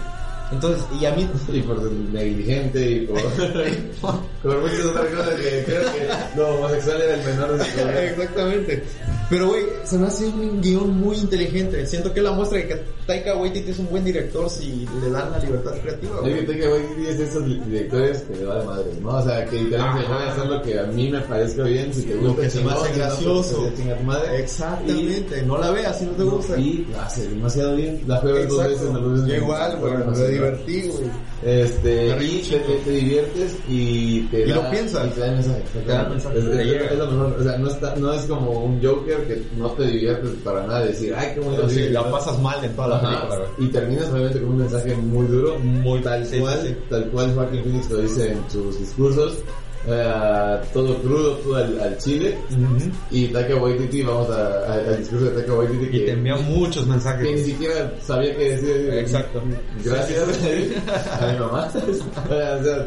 Entonces, y a mí, Y por negligente y por, por muchas otras cosas que creo que lo homosexual era el menor de problemas. Exactamente. Pero, güey, se me hace un guion muy inteligente. Siento que la muestra de que Taika Waititi es un buen director si le dan la libertad creativa. Es que. Taika Waititi es de esos directores que le va de madres, ¿no? O sea, que literalmente Ajá. puede hacer lo que a mí me parezca bien, si te Lo gusta que se me hace gracioso. madre. Exactamente. No la veas si no te gusta. Y lo hace demasiado bien. La fue a dos veces, no lo Yo igual, güey. Divertí, güey. Este, y te, te, te diviertes y te Y da, lo piensas. y te da mensaje. O sea, no, está, no es como un Joker que no te diviertes para nada. Decir, ay, qué bueno. Sí, la pasas mal en toda la película, Ajá, güey. y terminas obviamente con un mensaje muy duro, Muy- tal cual, tal cual Joaquin Phoenix lo dice en sus discursos, eh, todo crudo, todo al, al chile, y Taika Waititi, vamos a- a- al discurso de Taika Waititi Y que, te envían muchos que ni mensajes. siquiera sabía qué decir. Exacto. Gracias a mi mamá. O sea,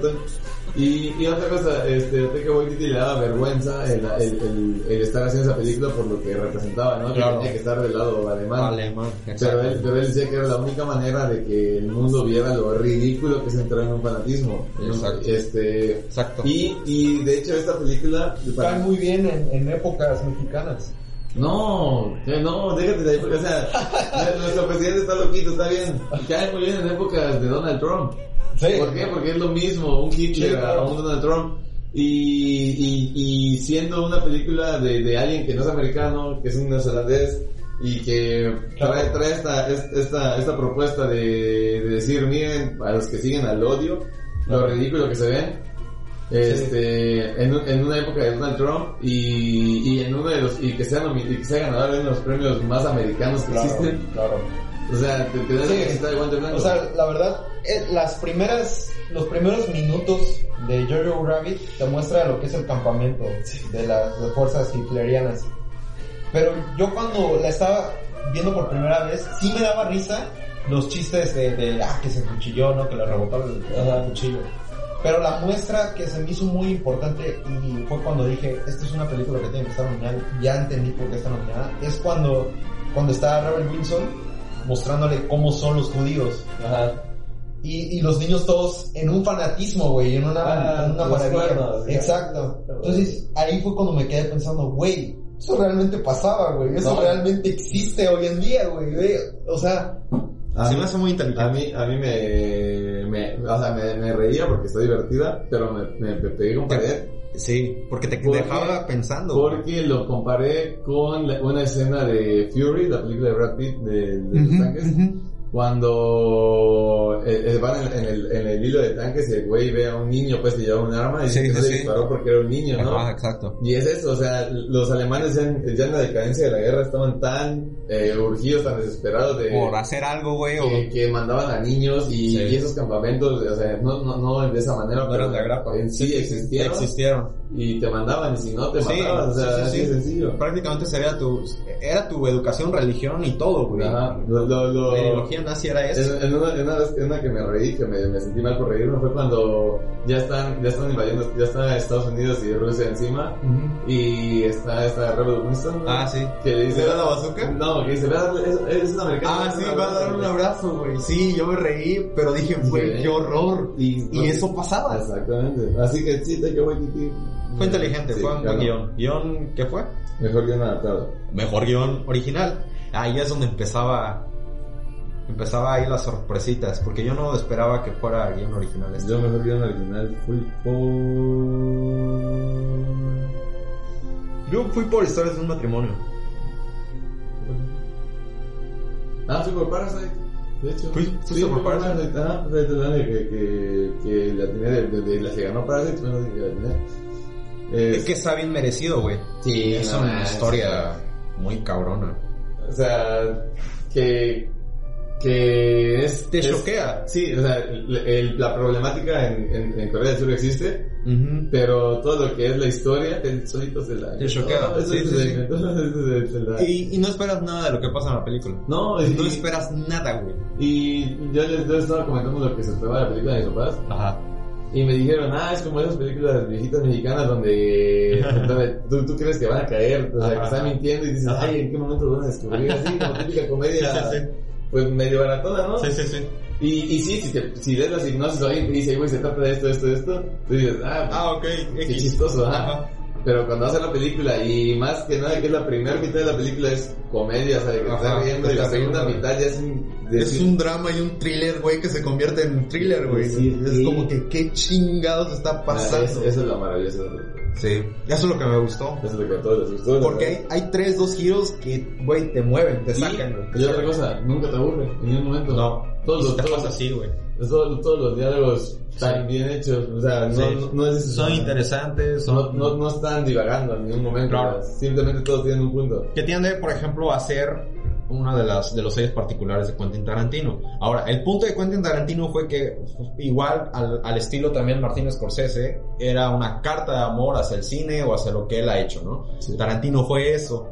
y, y otra cosa, este, Taika Waititi le daba vergüenza el, el, el, el estar haciendo esa película por lo que representaba, ¿no? Claro. Que tenía que estar del lado alemán. Alemán. Pero él, pero él decía que era la única manera de que el mundo viera lo ridículo que es entrar en un fanatismo. ¿no? Exacto. Este, Exacto. y, y de hecho esta película... Cae muy bien en, en épocas mexicanas. No, no, déjate de ahí, porque, o sea, nuestro presidente está loquito, está bien. Cae muy bien en épocas de Donald Trump. Sí. ¿Por qué? Porque es lo mismo, un Hitler Sí, claro. a un Donald Trump. Y, y, y siendo una película de, de alguien que no es americano, que es un neozelandés, y que trae, trae esta, esta, esta propuesta de, de decir, miren, a los que siguen al odio, lo ridículo que se ven, este, en, un- en una época de Donald Trump y, y en uno de los, y que sea, y que sea ganador de uno de los premios más americanos que Claro, existen. claro. O sea, te, te das Sí. la de guante blanco. O sea, la verdad, eh, las primeras, los primeros minutos de Jojo Rabbit te muestra lo que es el campamento de las fuerzas hitlerianas. Pero yo cuando la estaba viendo por primera vez, sí me daba risa los chistes de, de, ah, que se cuchilló, ¿no? Que le rebotó el, el cuchillo. Pero la muestra que se me hizo muy importante y fue cuando dije, esta es una película que tiene que estar nominada, ya entendí por qué está nominada, es cuando, cuando está Rebel Wilson mostrándole cómo son los judíos. Y, y los niños todos en un fanatismo, güey, en una, Ah, en una maravilla. cuernos. Exacto. Entonces ahí fue cuando me quedé pensando, güey, eso realmente pasaba, güey, eso No. realmente existe hoy en día, güey, güey. O sea, A Se mí- me hace muy inteligente. A mí, a mí me, me, o sea, me, me reía porque está divertida, pero me, me, me pegué con pared Sí, porque te ¿Por dejaba pensando. porque lo comparé con la- una escena de Fury, la película de Brad Pitt de, de los tanques. Cuando eh, eh, van en, en el, en el hilo de tanques el güey ve a un niño pues que lleva un arma y Sí, que sí, le sí. disparó porque era un niño, ¿no? Ajá, exacto. Y es eso, o sea, los alemanes ya en, ya en la decadencia de la guerra estaban tan eh, urgidos, tan desesperados de Por hacer algo, güey, o... que, mandaban a niños y, y esos campamentos, o sea, no, no, no de esa manera, No eran de agrapa. en sí existieron Existieron. y te mandaban y si no te mataban, o sea, sí, sí, así sencillo. Prácticamente sería tu... Era tu educación, religión y todo, güey. Ajá, lo, lo, lo- La ideología nazi era eso. en, en una, en una en una que me reí, que me, me sentí mal por reírme, fue cuando ya están, ya están invadiendo, ya está Estados Unidos y Rusia encima, y está esta Rebel Winston, ¿no? Ah, sí. que le dice, ¿Le da la bazooka? No, que dice, "Ve a darle- es, es un americano. Ah, sí, va a dar un abrazo, güey. Sí, yo me reí, pero dije, güey, Sí. qué horror. Y, Y eso pasaba. Exactamente. Así que sí, Taika Waititi. Fue inteligente, Sí, fue un buen ganó. guion. ¿Guión qué fue? Mejor guion adaptado. Mejor guion original. Ahí es donde empezaba... Empezaba ahí las sorpresitas, porque yo no esperaba que fuera guion original este. Yo mejor guion original fui por... Yo fui por historias de un matrimonio. Ah, fui por Parasite. De hecho. Fui- fuiste por fui Parasite. Ah, que, que, que la tenía de, de, de la que ganó Parasite, fue la que la tenía. Eh, Es que está bien merecido, güey. sí, Es no una historia muy cabrona. O sea, que, que es... Te choquea. Sí, o sea, el- el- la problemática en, en, en Corea del Sur existe, pero todo lo que es la historia, el solito se la... Te choquea, Y, no esperas nada de lo que pasa en la película. No, y, No esperas nada, güey. y yo les, yo estaba comentando lo que se trataba de la película de mis papás, Ajá. y me dijeron, ah, es como esas películas viejitas mexicanas donde, donde tú, tú crees que van a caer, o sea, que están mintiendo y dices, ay, ¿en qué momento van a descubrir? Así, como típica comedia, Sí, sí, pues medio baratona, ¿no? Sí, sí, sí. Y, y sí, si, te, si lees las hipnosis o alguien te dice, güey, se trata de esto, esto, esto, tú dices, ah, Ah, ok. qué X. chistoso, ajá. Ajá. Pero cuando a la película y más que nada que es la primera mitad de la película es comedia, o sea, que estás riendo y la segunda mitad ya es un... de- Es un drama y un thriller, güey, que se convierte en thriller, güey. Sí, es como que qué chingados está Ah, pasando. es- Eso es lo maravilloso. Sí, eso es lo que me gustó. Eso es lo que a todos les gustó. Porque hay, hay tres, dos giros que, güey, te mueven, te Y- sacan, güey. Y otra cosa, nunca te aburre, en ningún momento. No, Todos los, te todos, así, güey. todos, todos los diálogos están bien hechos, o sea, no, Sí. no, no es... Son interesantes, No, son... no, no están divagando en ningún momento, Claro. simplemente todos tienen un punto. que tiende, por ejemplo, a ser una de las de los sellos particulares de Quentin Tarantino. Ahora, el punto de Quentin Tarantino fue que igual al, al estilo también Martin Scorsese era una carta de amor hacia el cine o hacia lo que él ha hecho, ¿no? Sí. Tarantino fue eso.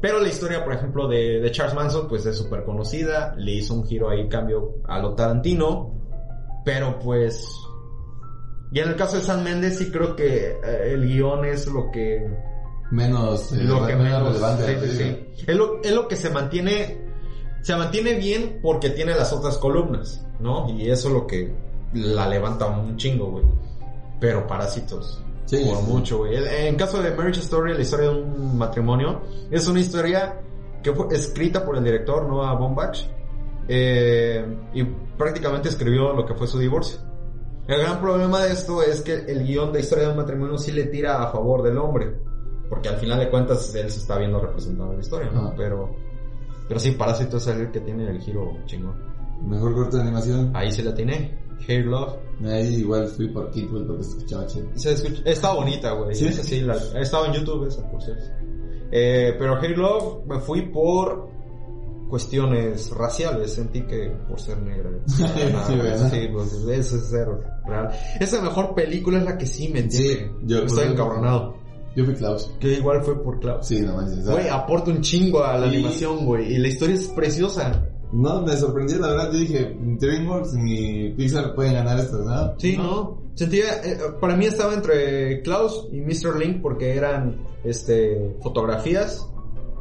Pero la historia, por ejemplo, de, de Charles Manson, pues es súper conocida. Le hizo un giro ahí, cambio a lo Tarantino. Pero pues... Y en el caso de San Méndez sí creo que eh, el guion es lo que Menos, eh, lo que menos menos. relevante. sí, sí. Es, lo, es lo que se mantiene se mantiene bien porque tiene las otras columnas no y eso es lo que la levanta un chingo güey. Pero parásitos. Sí, por mucho güey. En caso de Marriage Story la historia de un matrimonio es una historia que fue escrita por el director Noah Baumbach eh, y prácticamente escribió lo que fue su divorcio. El gran problema de esto es que el guion de historia de un matrimonio sí le tira a favor del hombre. Porque al final de cuentas él se está viendo representado en la historia, ¿no? Ajá. Pero, pero sí, Parásito es el que tiene el giro chingón. Mejor corto de animación. Ahí sí la tiene. Hair Love. Ahí igual fui por Kidwood porque se escuchaba chido. Se escucha, está bonita, güey. ¿Sí? Esa sí, la, estado en YouTube esa, por cierto. Eh, pero Hair Love me fui por cuestiones raciales. Sentí que por ser negra. Ah, Sí, ¿verdad? sí, pues eso es cero real. Esa mejor película es la que sí me entiende. Sí, yo- Estoy encabronado. Yo fui Klaus. Que igual fue por Klaus. Sí, no manches. Güey, aporta un chingo a la Y- animación, güey. Y la historia es preciosa. No, me sorprendió, la verdad. Yo dije, DreamWorks ni Pixar pueden ganar esto, ¿no? Sí, ¿no? Sentía, eh, para mí estaba entre Klaus y Mr. Link porque eran este fotografías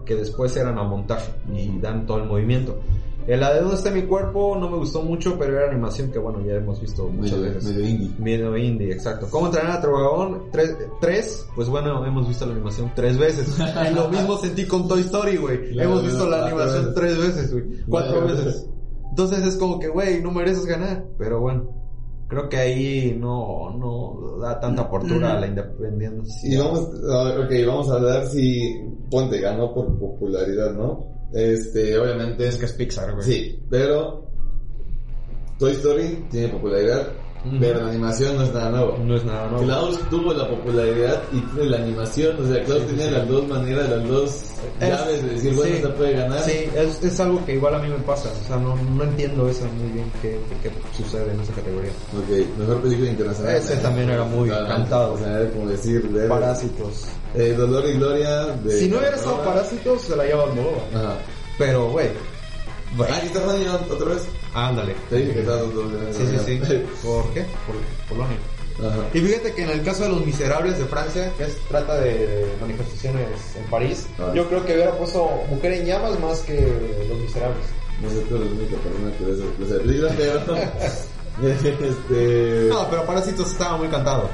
que después eran a montaje y dan todo el movimiento. El la de dónde está mi cuerpo no me gustó mucho, pero era animación que bueno, ya hemos visto muchas Medio, veces. medio indie. Medio indie, exacto. ¿Cómo entrenar a tu dragón? Tres, tres, pues bueno, hemos visto la animación tres veces. y lo mismo sentí con Toy Story, güey. Claro, hemos visto la animación tres veces, güey. Cuatro veces. veces. Entonces es como que, güey, no mereces ganar. Pero bueno, creo que ahí no, no da tanta apertura a la independencia. Y vamos, ok, vamos a hablar si Ponte ganó por popularidad, ¿no? Este, obviamente Es que es Pixar, güey. Sí, pero Toy Story tiene popularidad. Pero la animación no es nada nuevo. No es nada, ¿no? Klaus tuvo la popularidad y tiene la animación, o sea, Klaus Sí, tiene sí. las dos maneras, las dos Es- llaves de decir, bueno, sí. se puede ganar. Sí, es, es algo que igual a mí me pasa. O sea, no, no entiendo eso muy bien qué, qué sucede en esa categoría. Ok, mejor película internacional. Ese también era muy Claro, cantado. O sea, como decir, de- Parásitos. eh, Dolor y Gloria de... Si no hubiera estado. Parásitos, se la lleva Almodóvar. Ajá. Pero, güey. Ah, aquí está Fanny otra vez. Ándale. Te dije que estaba Sí, sí, sí. ¿Por qué? Por Polonia. Ajá. Y fíjate que en el caso de Los Miserables de Francia, que es, trata de, manifestaciones en París, Ah. yo creo que hubiera puesto Mujer en Llamas más que Los Miserables. No sé, tú eres la única persona que ve esa clase de películas, pero... este... No, pero Parásitos estaba muy cantado.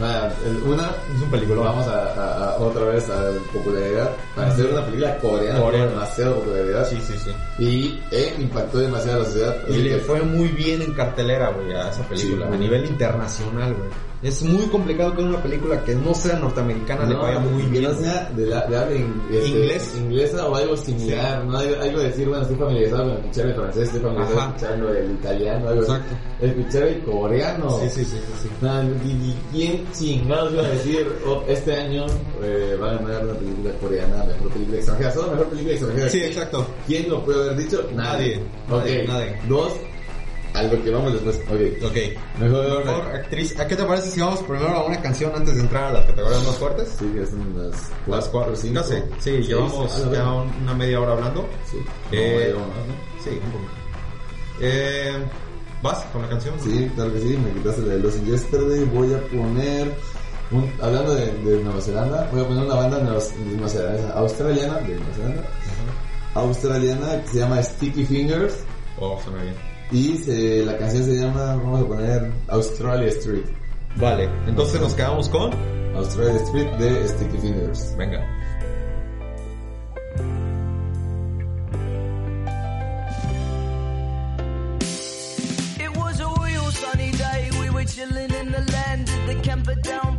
El- una, Es un película. vamos a, a- a otra vez a la popularidad. Para hacer una película coreana, Coreana. demasiada popularidad. Sí, sí, sí. Y eh, impactó demasiado a la sociedad. Y le que- fue muy bien en cartelera, güey, a esa película, Sí, a nivel internacional, güey. Es muy complicado que una película que no sea norteamericana le No, vaya muy que bien. no sea de, la, de habla in- este, Inglés. inglesa o algo similar, ¿no? Algo, algo de decir, bueno, estoy familiarizado con escuchar el francés, estoy familiarizado con escuchar el italiano, algo. Exacto. Escuchar el coreano. Sí, sí, sí, sí, sí. No, y, y quién chingados iba a decir, oh, este año eh, va a ganar una película coreana, mejor película extranjera, solo mejor película extranjera. Sí, exacto. ¿Quién lo puede haber dicho? Nadie. Nadie, Ok. nadie. Dos, a lo que vamos después. Ok. Ok. Mejor, Mejor actriz. ¿A qué te parece si vamos primero a una canción antes de entrar a las categorías más fuertes? Sí, que son las Las cuatro, cinco. Casi. Sí, seis. llevamos Ah, la ya una media hora hablando. Sí. Eh, No, vamos, ¿no? Sí, un. Eh, ¿Vas con la canción? Sí, claro que sí, me quitaste la de Los Yesterday. Voy a poner, un, hablando de, de Nueva Zelanda, voy a poner una banda nueva- de Nueva Zelanda, australiana, de Nueva Zelanda, australiana que se llama Sticky Fingers Oh, suena bien. y se- la canción se llama, vamos a poner Australia Street. Vale, entonces nos quedamos con. Australia Street de Sticky Fingers. Venga. In the land of the Camperdown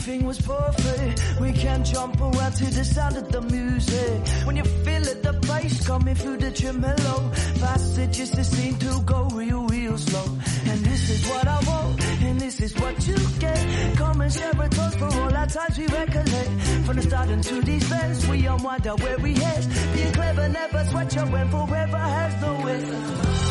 everything was perfect. We can jump around to the sound of the music. When you feel it, the bass coming through the tremolo. Faster just to seem to go real, real slow. And this is what I want, and this is what you get. Come and share a toast for all our times we recollect. From the start into these ends, we unwind out where we head. Being clever never sweat you when forever has no end.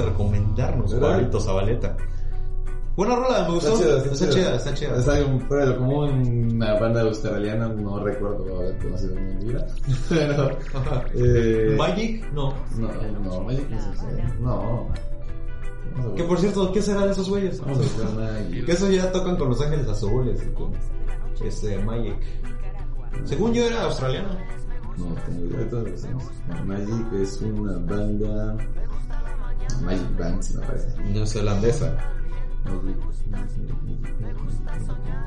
De recomendarnos, ¿Verdad? Juanito Zabaleta. Buena rola, me gustó. Está chida, Está chida, está chida. Es algo fuera de lo común, una banda australiana, no recuerdo haber conocido en mi vida. Pero, eh, Magic, no. No, no, Magic no sé. No. Que por cierto, ¿qué será de esos güeyes? Vamos a buscar Magic. Que esos ya tocan con Los Ángeles Azules y con este Magic. Según yo era australiano. No, tengo idea de todas las personas. No, Magic es una banda. Magic Bands, me parece. Neozelandesa. Magic.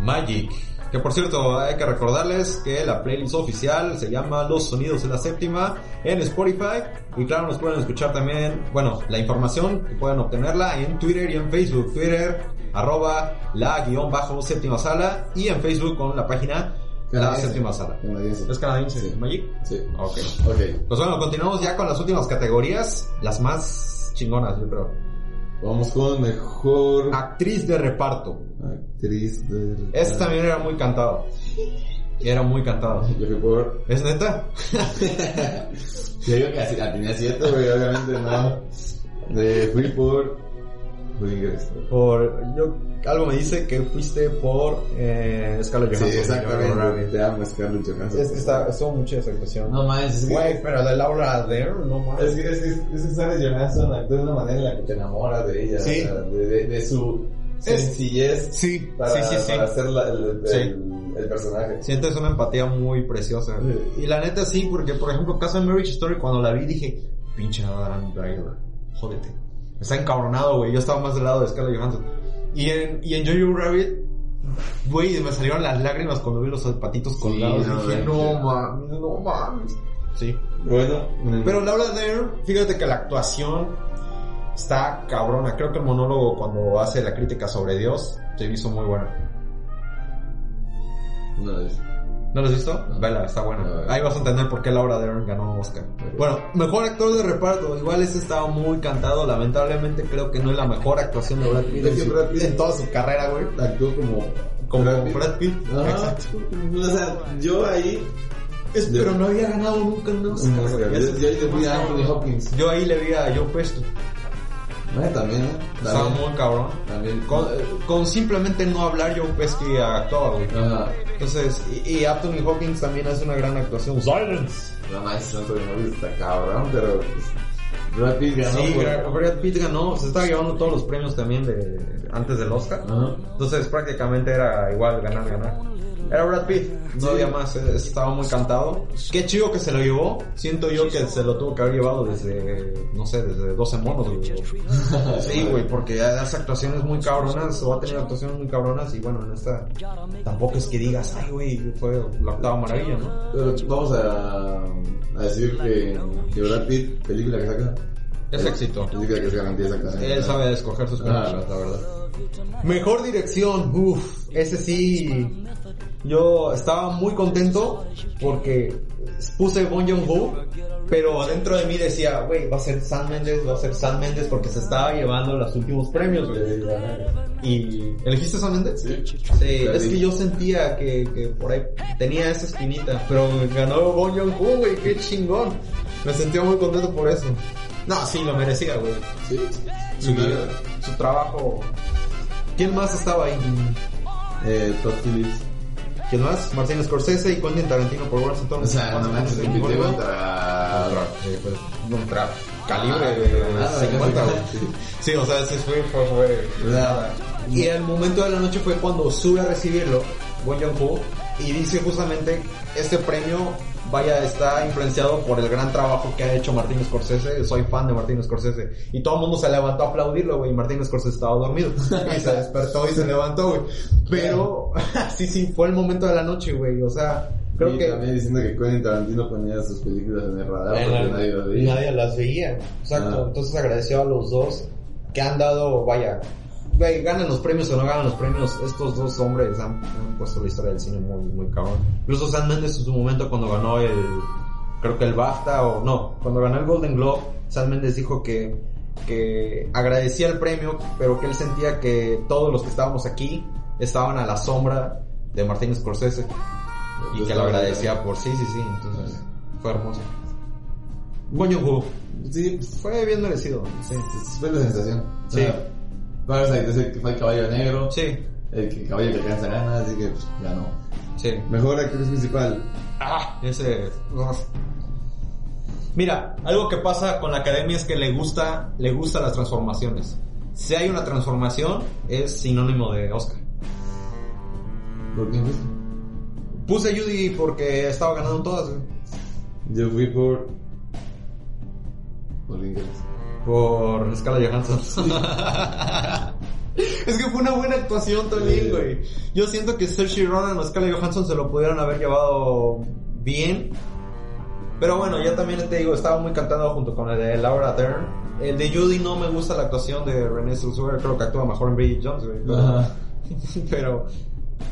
Magic. Que por cierto, hay que recordarles que la playlist oficial se llama Los Sonidos de la Séptima en Spotify. Y claro, nos pueden escuchar también, bueno, la información que pueden obtenerla en Twitter y en Facebook. Twitter, arroba la guion bajo séptima sala. Y en Facebook con la página La. Séptima Sala. Canadiense. ¿Es canadiense? Sí. ¿Magic? Sí. Ok. Ok. Pues bueno, continuamos ya con las últimas categorías, las más chingonas, yo creo. Vamos con mejor Actriz de reparto. actriz de. Este también era muy cantado. Era muy cantado. Yo fui por. ¿Es neta? Yo digo que así, la tenía siete, güey, obviamente no. Eh, fui por. Por, yo, algo me dice que fuiste por eh, Scarlett Sí, Johansson. exactamente. Te amo, Scarlett Johansson. Es que está, estuvo mucho esa actuación. No es que- Güey, pero de Laura Dern, no mames. Es que, es es que Scarlett Johansson actúa de una manera en la que te enamoras de ella. Sí. o sea, de, de, de su Es- sencillez Sí, para, sí, sí, sí. para hacer la- el, el, Sí. el personaje. Sientes una empatía muy preciosa. Sí. Y la neta sí, porque por ejemplo, Casa de Marriage Story, cuando la vi dije, pinche Adam Driver, jódete. Está encabronado, güey. Yo estaba más del lado de Scarlett Johansson. Y en, y en Jojo Rabbit, güey, me salieron las lágrimas cuando vi los zapatitos colgados. no, dije, no mames, no mames. Sí. Bueno, Pero Laura Dern, fíjate que la actuación está cabrona. Creo que el monólogo cuando hace la crítica sobre Dios se hizo muy buena. una vez. ¿No lo has visto? No. Vela, está buena. No. Ahí vas a entender por qué Laura Dern ganó Oscar. Ok. Bueno, mejor actor de reparto. Igual este estaba muy cantado. Lamentablemente creo que no es la mejor actuación de Brad Pitt, Brad Pitt- en toda su carrera, güey. Actuó como. Como Brad Pitt. Brad Pitt. Ajá. Exacto. O sea, yo ahí. Pero no había ganado nunca un Oscar. Un Oscar. Yo, ahí le fui a Anthony Hopkins. Yo ahí le vi a Joe Pesci. Eh, también, ¿eh? Estaba muy cabrón. También. Con, eh, con simplemente no hablar Joe Pesci actuaba, güey. Ajá. Entonces, y, y Anthony Hopkins también hace una gran actuación. Silence. No manches, Anthony Hopkins está cabrón, pero. pues, Brad Pitt ganó. Sí, por- Brad Pitt ganó, se estaba llevando todos los premios también de antes del Oscar. Ajá. Entonces prácticamente era igual ganar, ganar. Era Brad Pitt, no había más, eh, estaba muy cantado. Qué chido que se lo llevó. Siento yo que se lo tuvo que haber llevado desde, no sé, desde 12 monos, güey. Sí, güey, porque hace actuaciones muy cabronas, o ha tenido actuaciones muy cabronas, y bueno, en esta tampoco es que digas, ay, güey, fue la octava maravilla, ¿no? Vamos a, a decir que, que Brad Pitt, película que saca, Es éxito. Él sabe escoger sus películas, Ah. la verdad. Mejor dirección, uff, ese sí. Yo estaba muy contento porque puse Bon Joon-ho, pero dentro de mí decía, güey, va a ser Sam Mendes, va a ser Sam Mendes porque se estaba llevando los últimos premios, güey. Y ¿elegiste Sam Mendes? Sí. Sí, es que yo sentía que, que por ahí tenía esa espinita, pero ganó Bon Joon-ho, güey, qué chingón. Me sentía muy contento por eso. No, sí, lo merecía, güey. Sí. Su, su trabajo. ¿Quién más estaba ahí? Eh, Todd Phillips. ¿Quién más? Martin Scorsese y Quentin Tarantino por Once O sea, no manches, contra, contra... eh, pues, contra calibre de Nada, 50, güey. sí. Sí, o sea, ese fue, fue, fue Nada. Y el momento de la noche fue cuando sube a recibirlo, Bon Joon-ho, y dice justamente, este premio, vaya, está influenciado por el gran trabajo que ha hecho Martín Scorsese, soy fan de Martín Scorsese, y todo el mundo se levantó a aplaudirlo, güey, y Martín Scorsese estaba dormido, y se despertó y se levantó, güey, pero, sí, sí, fue el momento de la noche, güey, o sea, creo y que... también diciendo que Quentin Tarantino ponía sus películas en el radar En porque la- nadie las veía. Nadie las veía. Exacto. Ah. Entonces agradeció a los dos. que han dado, vaya, ganan los premios o no ganan los premios, estos dos hombres han, han puesto la historia del cine muy, muy cabrón. Incluso Sam Mendes en su momento cuando ganó el, creo que el BAFTA o no, cuando ganó el Golden Globe, Sam Mendes dijo que, que agradecía el premio, pero que él sentía que todos los que estábamos aquí estaban a la sombra de Martin Scorsese y que lo agradecía por sí, sí, sí, entonces fue hermoso. Joon-ho, Sí, fue bien merecido, sí. fue la sensación. Sí. O sea, Parasite es el que fue el caballo negro. Sí, El que- caballo que alcanza ganas, así que pues, ganó. sí. Mejor actriz principal. Ah, ese. uf. Mira, algo que pasa con la academia es que le gusta, le gustan las transformaciones. Si hay una transformación, es sinónimo de Oscar. ¿Por fuiste? Puse a Judy porque estaba ganando todas, güey. Yo fui por... Por Inglés. Por Scarlett Johansson. es que fue una buena actuación también, güey. Yo siento que Saoirse Ronan o Scarlett Johansson se lo pudieron haber llevado bien. Pero bueno, ya también te digo, estaba muy cantado junto con el de Laura Dern. El de Judy no me gusta la actuación de René Zellweger, creo que actúa mejor en Bridget Jones, güey. Pero, pero,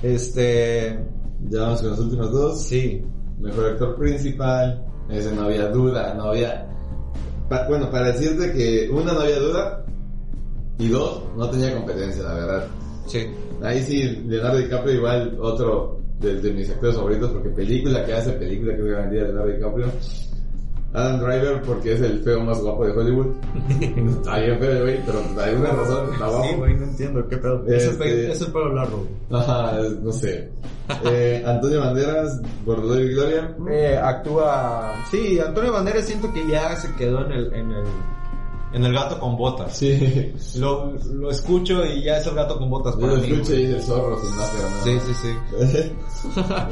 este, Ya vamos con las últimas dos. sí. Mejor actor principal. Ese no había duda, no había... Pa- bueno, para decirte que una no había duda y dos no tenía competencia, la verdad. Sí. Ahí sí, Leonardo DiCaprio igual otro de, de mis actores favoritos porque película que hace, película que garantía de Leonardo DiCaprio. Adam Driver porque es el feo más guapo de Hollywood. Está bien feo, güey, pero por alguna razón está guapo. Sí, güey, no entiendo qué pedo. Es, el, Este- es el pelo largo. Ajá, no sé. Eh, Antonio Banderas por y Gloria. Eh, actúa. Sí, Antonio Banderas siento que ya se quedó en el, en el, en el gato con botas. Sí. Lo, lo escucho y ya es el gato con botas Yo lo mí. güey. y el zorro sin máscara, ¿no? Sí, sí, sí.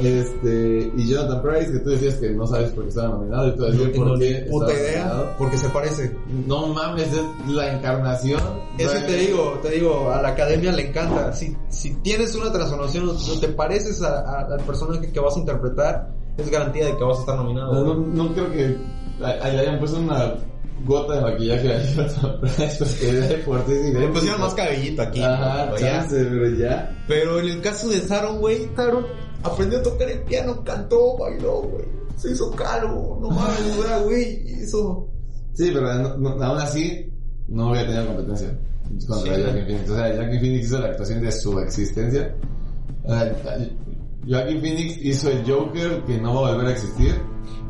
este, y Jonathan Price, que tú decías que no sabes por qué estaba nominado y tú decías No por qué puta idea, nominado. porque se parece. No mames, es la encarnación. Eso te digo, te digo, a la academia le encanta. Si, si tienes una transformación o te pareces a- a- al personaje que vas a interpretar, es garantía de que vas a estar nominado. No, no, no creo que ahí hayan puesto una gota de maquillaje a Jonathan Price porque es de fuertísimo. Le pusieron más cabellito aquí. Ajá, chance, pero ya. Pero en el caso de Sharon, güey, Sharon aprendió a tocar el piano, cantó, bailó, güey. Se hizo calvo, no mames, güey, hizo... Sí, pero no- no- aún así no voy a tener competencia contra Sí. Joaquin Phoenix. O sea, Joaquin Phoenix hizo la actuación de su existencia. O sea, Joaquin Phoenix hizo el Joker que no va a volver a existir.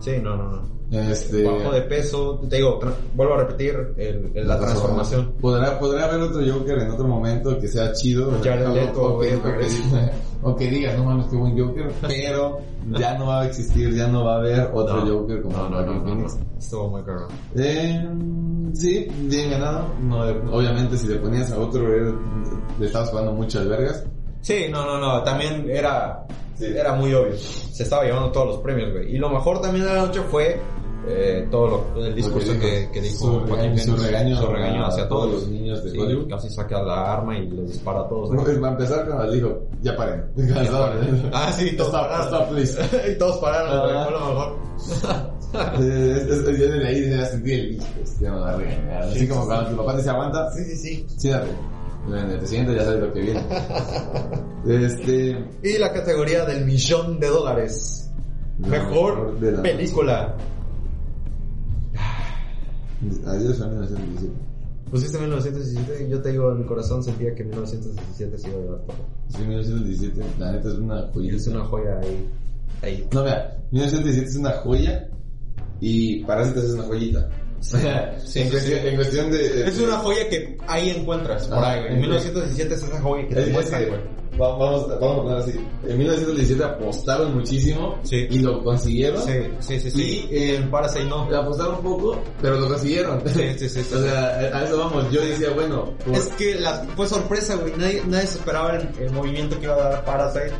Sí, no, no, no. Este, Bajo de peso, te digo, vuelvo a repetir, el- el- la transformación. Podrá, podrá haber otro Joker en otro momento que sea chido. Jared o- Leto, o, que, o que digas, no mames, qué buen Joker. Pero ya no va a existir, ya no va a haber otro No. Joker como No, no, no. Estuvo muy caro. Eh, sí, bien ganado. No, obviamente si le ponías a otro, era- le estabas jugando muchas vergas. Sí, no, no, no, también era... Sí. Era muy obvio. Se estaba llevando todos los premios, güey. Y lo mejor también de la noche fue eh, todo lo, el discurso que, que dijo su regaño, su regaño su regaño hacia todos todos los niños de Sí, Hollywood. Casi saca la arma y les dispara a todos. No, güey. es- va a empezar cuando dijo, ya paren. Cansado. Ah, sí, todos pararon. stop, please. y todos pararon, lo mejor. Eh, Yo desde ahí ya sentí el hijo, ya me va a regañar. Así Sí, como cuando tu papá te dice aguanta, Sí, sí, sí. siéntate. Bueno, te sientes, ya sabes lo que viene. Este. Y la categoría del millón de dólares. Mejor mejor de la película. Adiós a 1917. Pusiste 1917 y yo te digo, en mi corazón sentía que 1917 se iba a llevar todo. Sí, 1917, la neta es una Y joyita. es una joya ahí. ahí. No, mira, 1917 es una joya y Parásitos es una joyita. Sí, en, sí, cuestión, sí. en cuestión de, Es una joya que ahí encuentras, por Ajá, ahí, güey. en- En 1917 es esa joya que te es muestran, güey. Va- vamos, vamos a poner así. En 1917 apostaron muchísimo Sí. y lo consiguieron. Sí, sí, sí, sí. Y, eh, en Parasite no. Apostaron un poco, pero lo consiguieron. Sí, sí, sí, sí. o sea, a eso vamos. Yo decía, bueno, por- Es que la, fue sorpresa, güey. Nadie, nadie se esperaba el, el movimiento que iba a dar Parasite.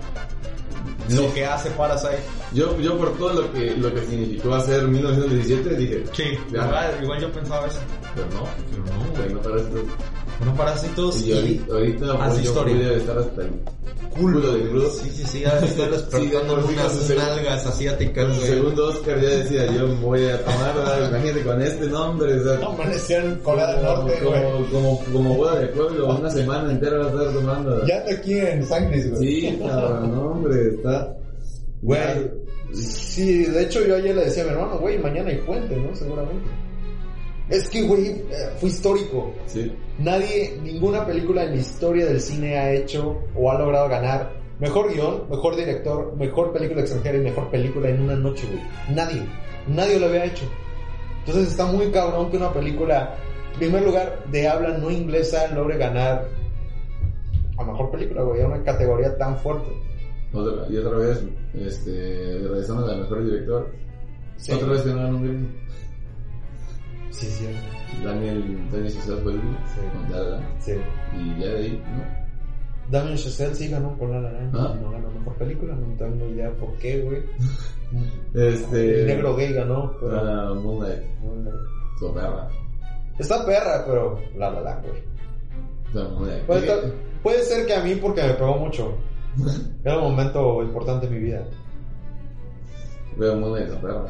Lo que hace Parasite. yo, yo por todo lo que, lo que significó hacer 1917 dije, Sí, Ya. igual, yo pensaba eso. pero no, Pero no, güey. pero no Parásitos. Bueno, Parásitos Y ahorita, ahorita hace yo historia. voy a estar hasta el culo de crudo. Sí, sí, sí, ya estoy despertando Sí, unas nalgas asiáticas, segundo Oscar ya decía, yo me voy a tomar, imagínate con este nombre, o sea, Amaneció en Corea del Norte, güey. como, como, como boda de pueblo, una semana entera va a estar tomando. Ya está aquí en Sangris, güey. Sí, cabrón, no, hombre, está... Güey. Sí, de hecho yo ayer le decía a mi hermano, güey, mañana hay puente, ¿no? Seguramente. Es que, güey, fue histórico. Sí, Nadie, ninguna película en la historia del cine ha hecho o ha logrado ganar mejor guion, mejor director, mejor película extranjera y mejor película en una noche, güey. Nadie, nadie lo había hecho. Entonces está muy cabrón que una película, en primer lugar, de habla no inglesa, logre ganar a mejor película, güey, a una categoría tan fuerte. otra, y otra vez, este, regresando al mejor director, Sí. otra vez que no ganó un Grammy. Sí, sí, Daniel, Daniel Chazelle fue el Sí. con La sí. y ya de ahí, ¿no? Damien Chazelle sí ganó por La La Land, Ah. no ganó mejor película, no tengo idea por qué, güey. Este... El negro gay ganó, pero... ah, Moonlight, su perra. Está perra, pero La La Land, güey. No, Moonlight. Puede, estar- puede ser que a mí porque me pegó mucho. Era un momento importante en mi vida. Veo Moonlight, su perra.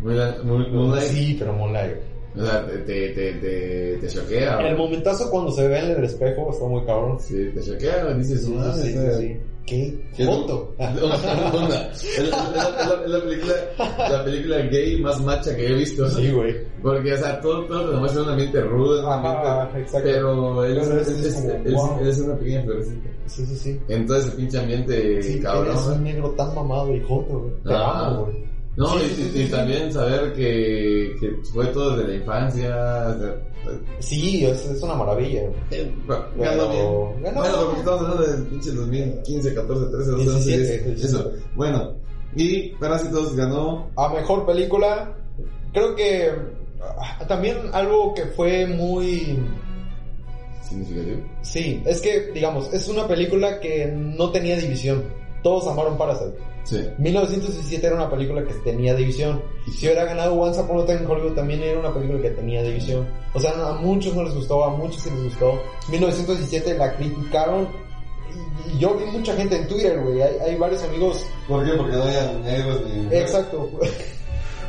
Moonlight, Moon- Moonlight, Sí, pero Moonlight. O sea, te, te, te, te, te choquea. El momentazo cuando se ve en el espejo está muy cabrón. Sí, te choquea, dices, Sí, "Madre, sí, sí, o sea, sí. ¿Qué ¿qué es foto? Es, la, película, la película gay más macha que he visto. Sí, güey. Porque, o sea, todo, todo lo un ambiente rudo, un ambiente... Pero él, es, una pequeña florecita. Sí, sí, sí. En todo ese pinche ambiente cabrón. eres un negro tan mamado y joto, güey. Te amo, güey. No, Sí, y, y- también saber que, que fue todo desde la infancia. o sea, Sí, es, es una maravilla. eh, Ganó bien. ganó. Bueno, porque estamos hablando del pinche 2015, 14, 13, 12, 17, 11, 10. Eso. Bueno, y Parásitos ganó. A mejor película, creo que ah, también algo que fue muy Significativo. Sí, es que, digamos, es una película que no tenía división. Todos amaron Parasite. Sí. 1917 era una película que tenía división. Si hubiera ganado Once Upon a Time in Hollywood también era una película que tenía división. O sea, a muchos no les gustó, a muchos sí les gustó. 1917 la criticaron. Y, yo vi mucha gente en Twitter, güey. Hay, hay varios amigos. ¿Por qué? Porque no había negros ni. Exacto.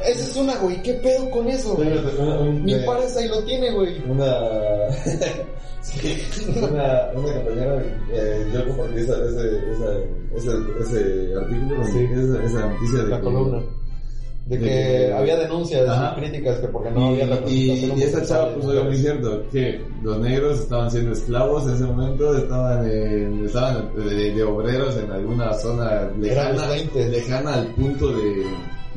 Esa es una, güey. ¿Qué pedo con eso? güey? Mi Parasite lo tiene, güey. Una. sí, una, una compañera, eh, yo compartí esa, ese, esa, ese, ese artículo, Sí. esa, esa noticia de La que- columna. De de que que- había denuncias Ajá. y críticas que porque no había y, representación y, y esta homosexual chava puso algo muy cierto, que los negros estaban siendo esclavos en ese momento, estaban, en- estaban de, de obreros en alguna zona lejana, los 20. lejana al punto de,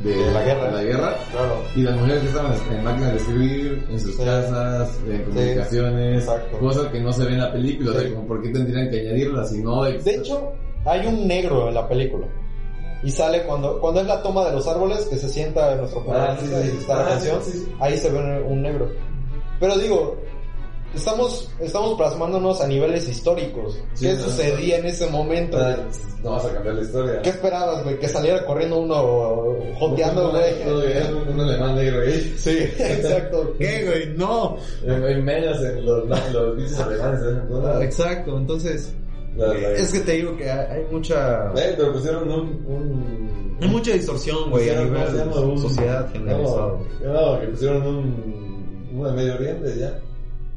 de, De la guerra. la guerra. Claro. Y las mujeres que estaban en máquinas de escribir, en sus Sí. casas, en comunicaciones, cosas que no se ven en la película, o sea, Sí. como por qué tendrían que añadirlas si no... De hecho, hay un negro en la película. Y sale cuando, cuando es la toma de los árboles, que se sienta nuestro Ah, protagonista sí. y está la Ah, canción, ahí se ve un negro. Pero digo, estamos, estamos plasmándonos a niveles históricos. Sí, ¿Qué no, sucedía en ese momento? No vas a cambiar la historia. ¿Qué esperabas, güey? Que saliera corriendo uno joteando, güey. Bien, un alemán negro ahí. Sí, exacto. ¿Qué, güey? No. En, en medias, en los, los bichos alemanes, ¿eh? Exacto, entonces. La- Es que te digo que hay mucha. Eh, pero pusieron un... un Hay mucha distorsión, güey, a pusieron, ¿cómo se nivel? Un- sociedad generalizado. No, no, que pusieron un... De Medio Oriente ya.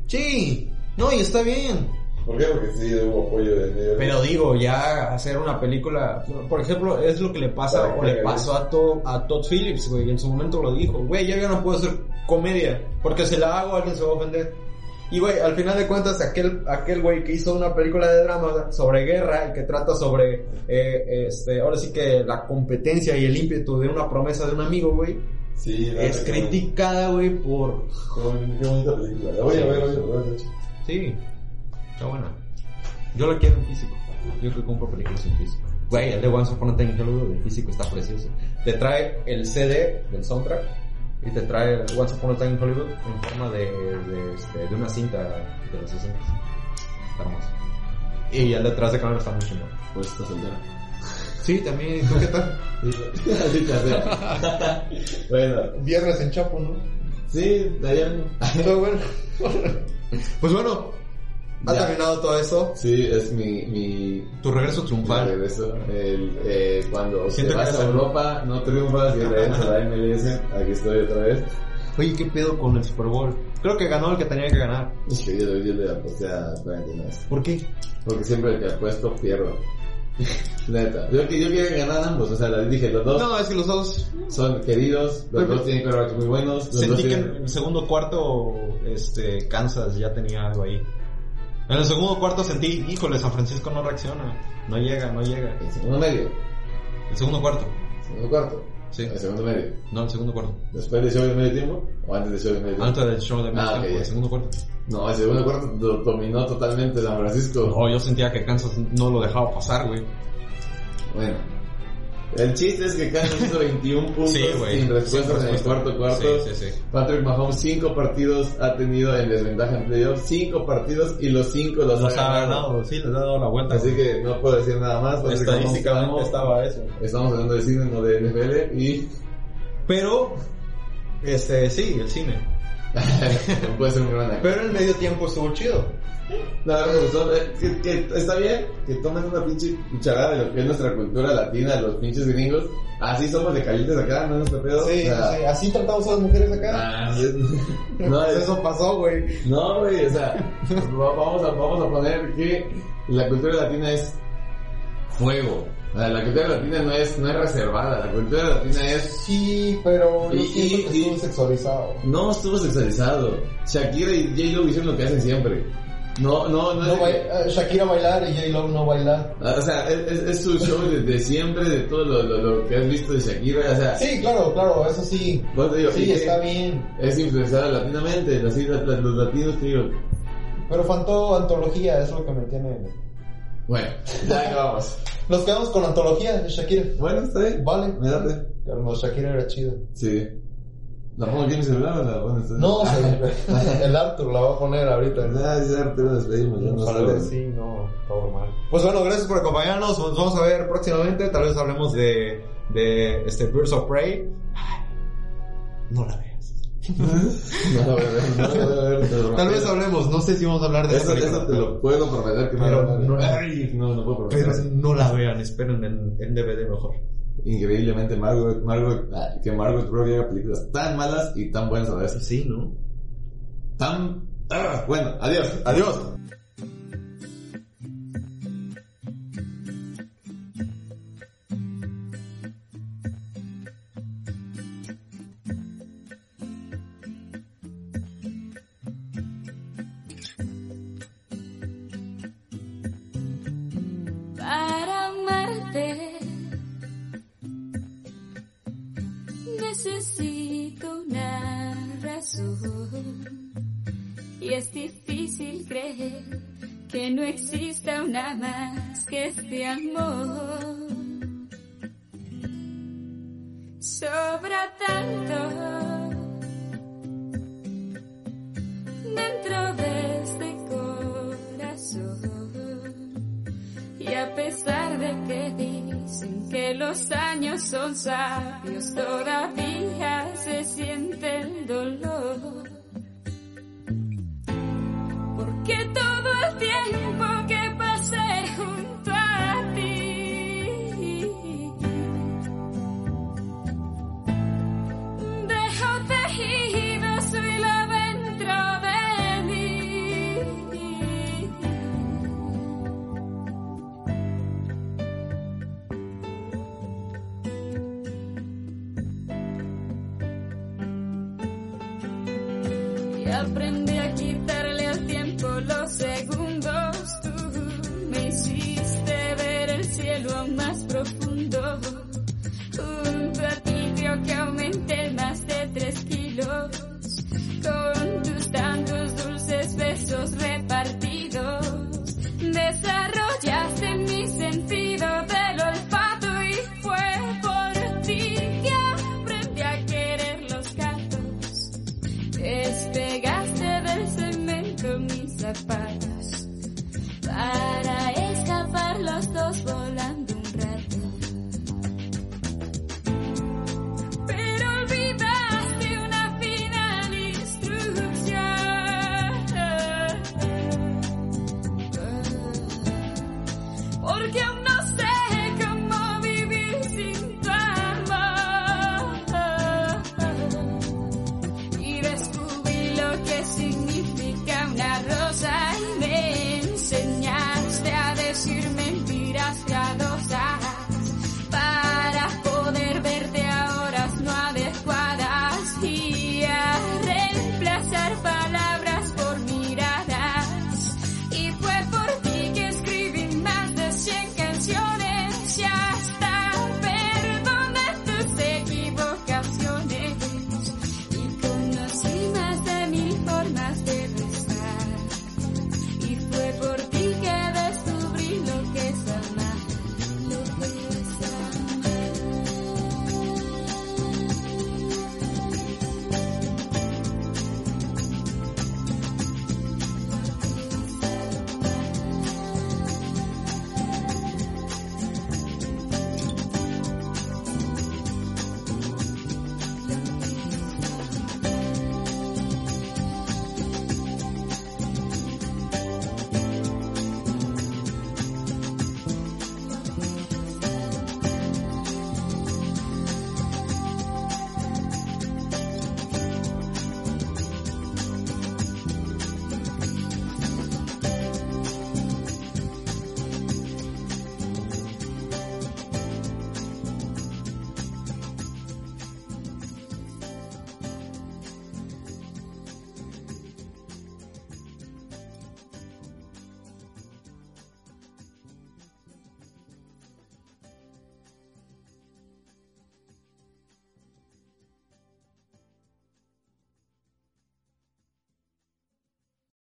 Sí, no, y está bien. ¿Por qué? Porque sí hubo apoyo de Medio. Pero digo, ya hacer una película, por ejemplo, es lo que le pasa Para o le pasó a, To- a Todd Phillips, güey, en su momento lo dijo, güey, ya yo no puedo hacer comedia, porque si la hago alguien se va a ofender. Y güey, al final de cuentas, aquel, aquel güey que hizo una película de drama sobre guerra y que trata sobre, eh, este, ahora sí que la competencia y el ímpetu de una promesa de un amigo, güey, Sí, es criticada, güey, por... Qué bonita película. La voy a ver, voy a ver, de. Sí, está buena. Yo la quiero en físico. Yo que compro películas en físico. Güey, el de Once Upon a Time in Hollywood en físico está precioso. Te trae el CD del soundtrack y te trae Once Upon a Time in Hollywood en forma de, de, este, de una cinta de los 60. Está hermoso. Y el detrás de cámara está muy chingón. Pues está soltera. Sí, también. ¿Tú qué tal? Bueno, Viernes en Chapo, ¿no? sí, Dayan. Todo bueno. pues bueno, ha Ya. terminado todo eso. Sí, es mi, mi, Tu regreso mi triunfal. regreso. El, eh, cuando Siento te vas a el- Europa, no triunfas y regresas a la MLS. Aquí estoy otra vez. Oye, ¿qué pedo con el Super Bowl? Creo que ganó el que tenía que ganar. Es que yo, yo le aposté a 49. ¿Por qué? Porque siempre el que apuesto pierdo. Neta. Yo, que- yo quería ganar ambos. O sea, les dije, los dos No, es que los dos son queridos, los dos tienen quarterbacks muy buenos. Los dos sentí que en el segundo cuarto este Kansas ya tenía algo ahí. En el segundo cuarto sentí, híjole, San Francisco no reacciona. No llega, no llega. El segundo medio. El segundo cuarto. Segundo cuarto. Sí. El segundo medio. No, el segundo cuarto. ¿Después del show de medio tiempo? ¿O antes del show de medio tiempo? Antes del show de medio Ah, tiempo, ya. el segundo cuarto. No, el segundo cuarto dominó totalmente San Francisco. No, yo sentía que Kansas no lo dejaba pasar, güey. Bueno. El chiste es que Kansas hizo 21 puntos Sí, sin respuestas en el cuarto cuarto. Sí. Patrick Mahomes 5 partidos ha tenido en desventaja en playoffs. 5 partidos y los 5 los, Los ha ganado. ganado, sí, les ha dado la vuelta. Así que no puedo decir nada más. Patrick estadísticamente Mahomes, estaba eso. Estamos hablando de cine, no de NFL. Y Pero, este, sí, el cine. no puede ser un gran. Pero el medio tiempo estuvo chido. No, me gustó. eh, Que, que está bien que tomen una pinche cucharada de lo que es nuestra cultura latina, los pinches gringos. Así somos de calientes acá, no es nuestro pedo. Sí, O sea, sí, así tratamos a las mujeres acá. ah, es- no, es- Eso pasó, güey. no, güey, o sea, va- vamos a, vamos a poner que la cultura latina es fuego. La cultura latina no es, no es reservada, la cultura latina es Sí, pero Y- que y- estuvo sexualizado. No estuvo sexualizado. Shakira y J-Lo hicieron lo que hacen siempre. No, no, no, No eh, Shakira bailar y J-Lo no bailar. O sea, es, es- su show de, de siempre, de todo lo, lo, lo que has visto de Shakira. O sea, Sí, claro, claro, eso sí. digo, Sí, está bien. Es influenciada latinamente, así los latinos te digo. Pero faltó antología, es lo que me tiene. Bueno, ya acabamos. Nos quedamos con antología de Shakira. Bueno, está bien. Vale. Me date. Pero Shakira era chida. Sí. ¿La pongo aquí en mi celular o la está No, se- el Arthur la va a poner ahorita. Ya, ya, lo despedimos, ya no sé. sí, no, todo mal. Pues bueno, gracias por acompañarnos. Nos vamos a ver próximamente. Tal vez hablemos de, de este Birds of Prey. Ay, No la veas. No la ver, no la Tal vez hablemos. No sé si vamos a hablar de Eso, eso te lo puedo prometer que no Pero no- Ay, no, no puedo Pero prometer. no la vean. Esperen en, en DVD mejor. Increíblemente Margot, Margot, ah, que Margot Robbie haga películas tan malas y tan buenas a vez. Sí, ¿no? Tan... ah, bueno, adiós. Adiós.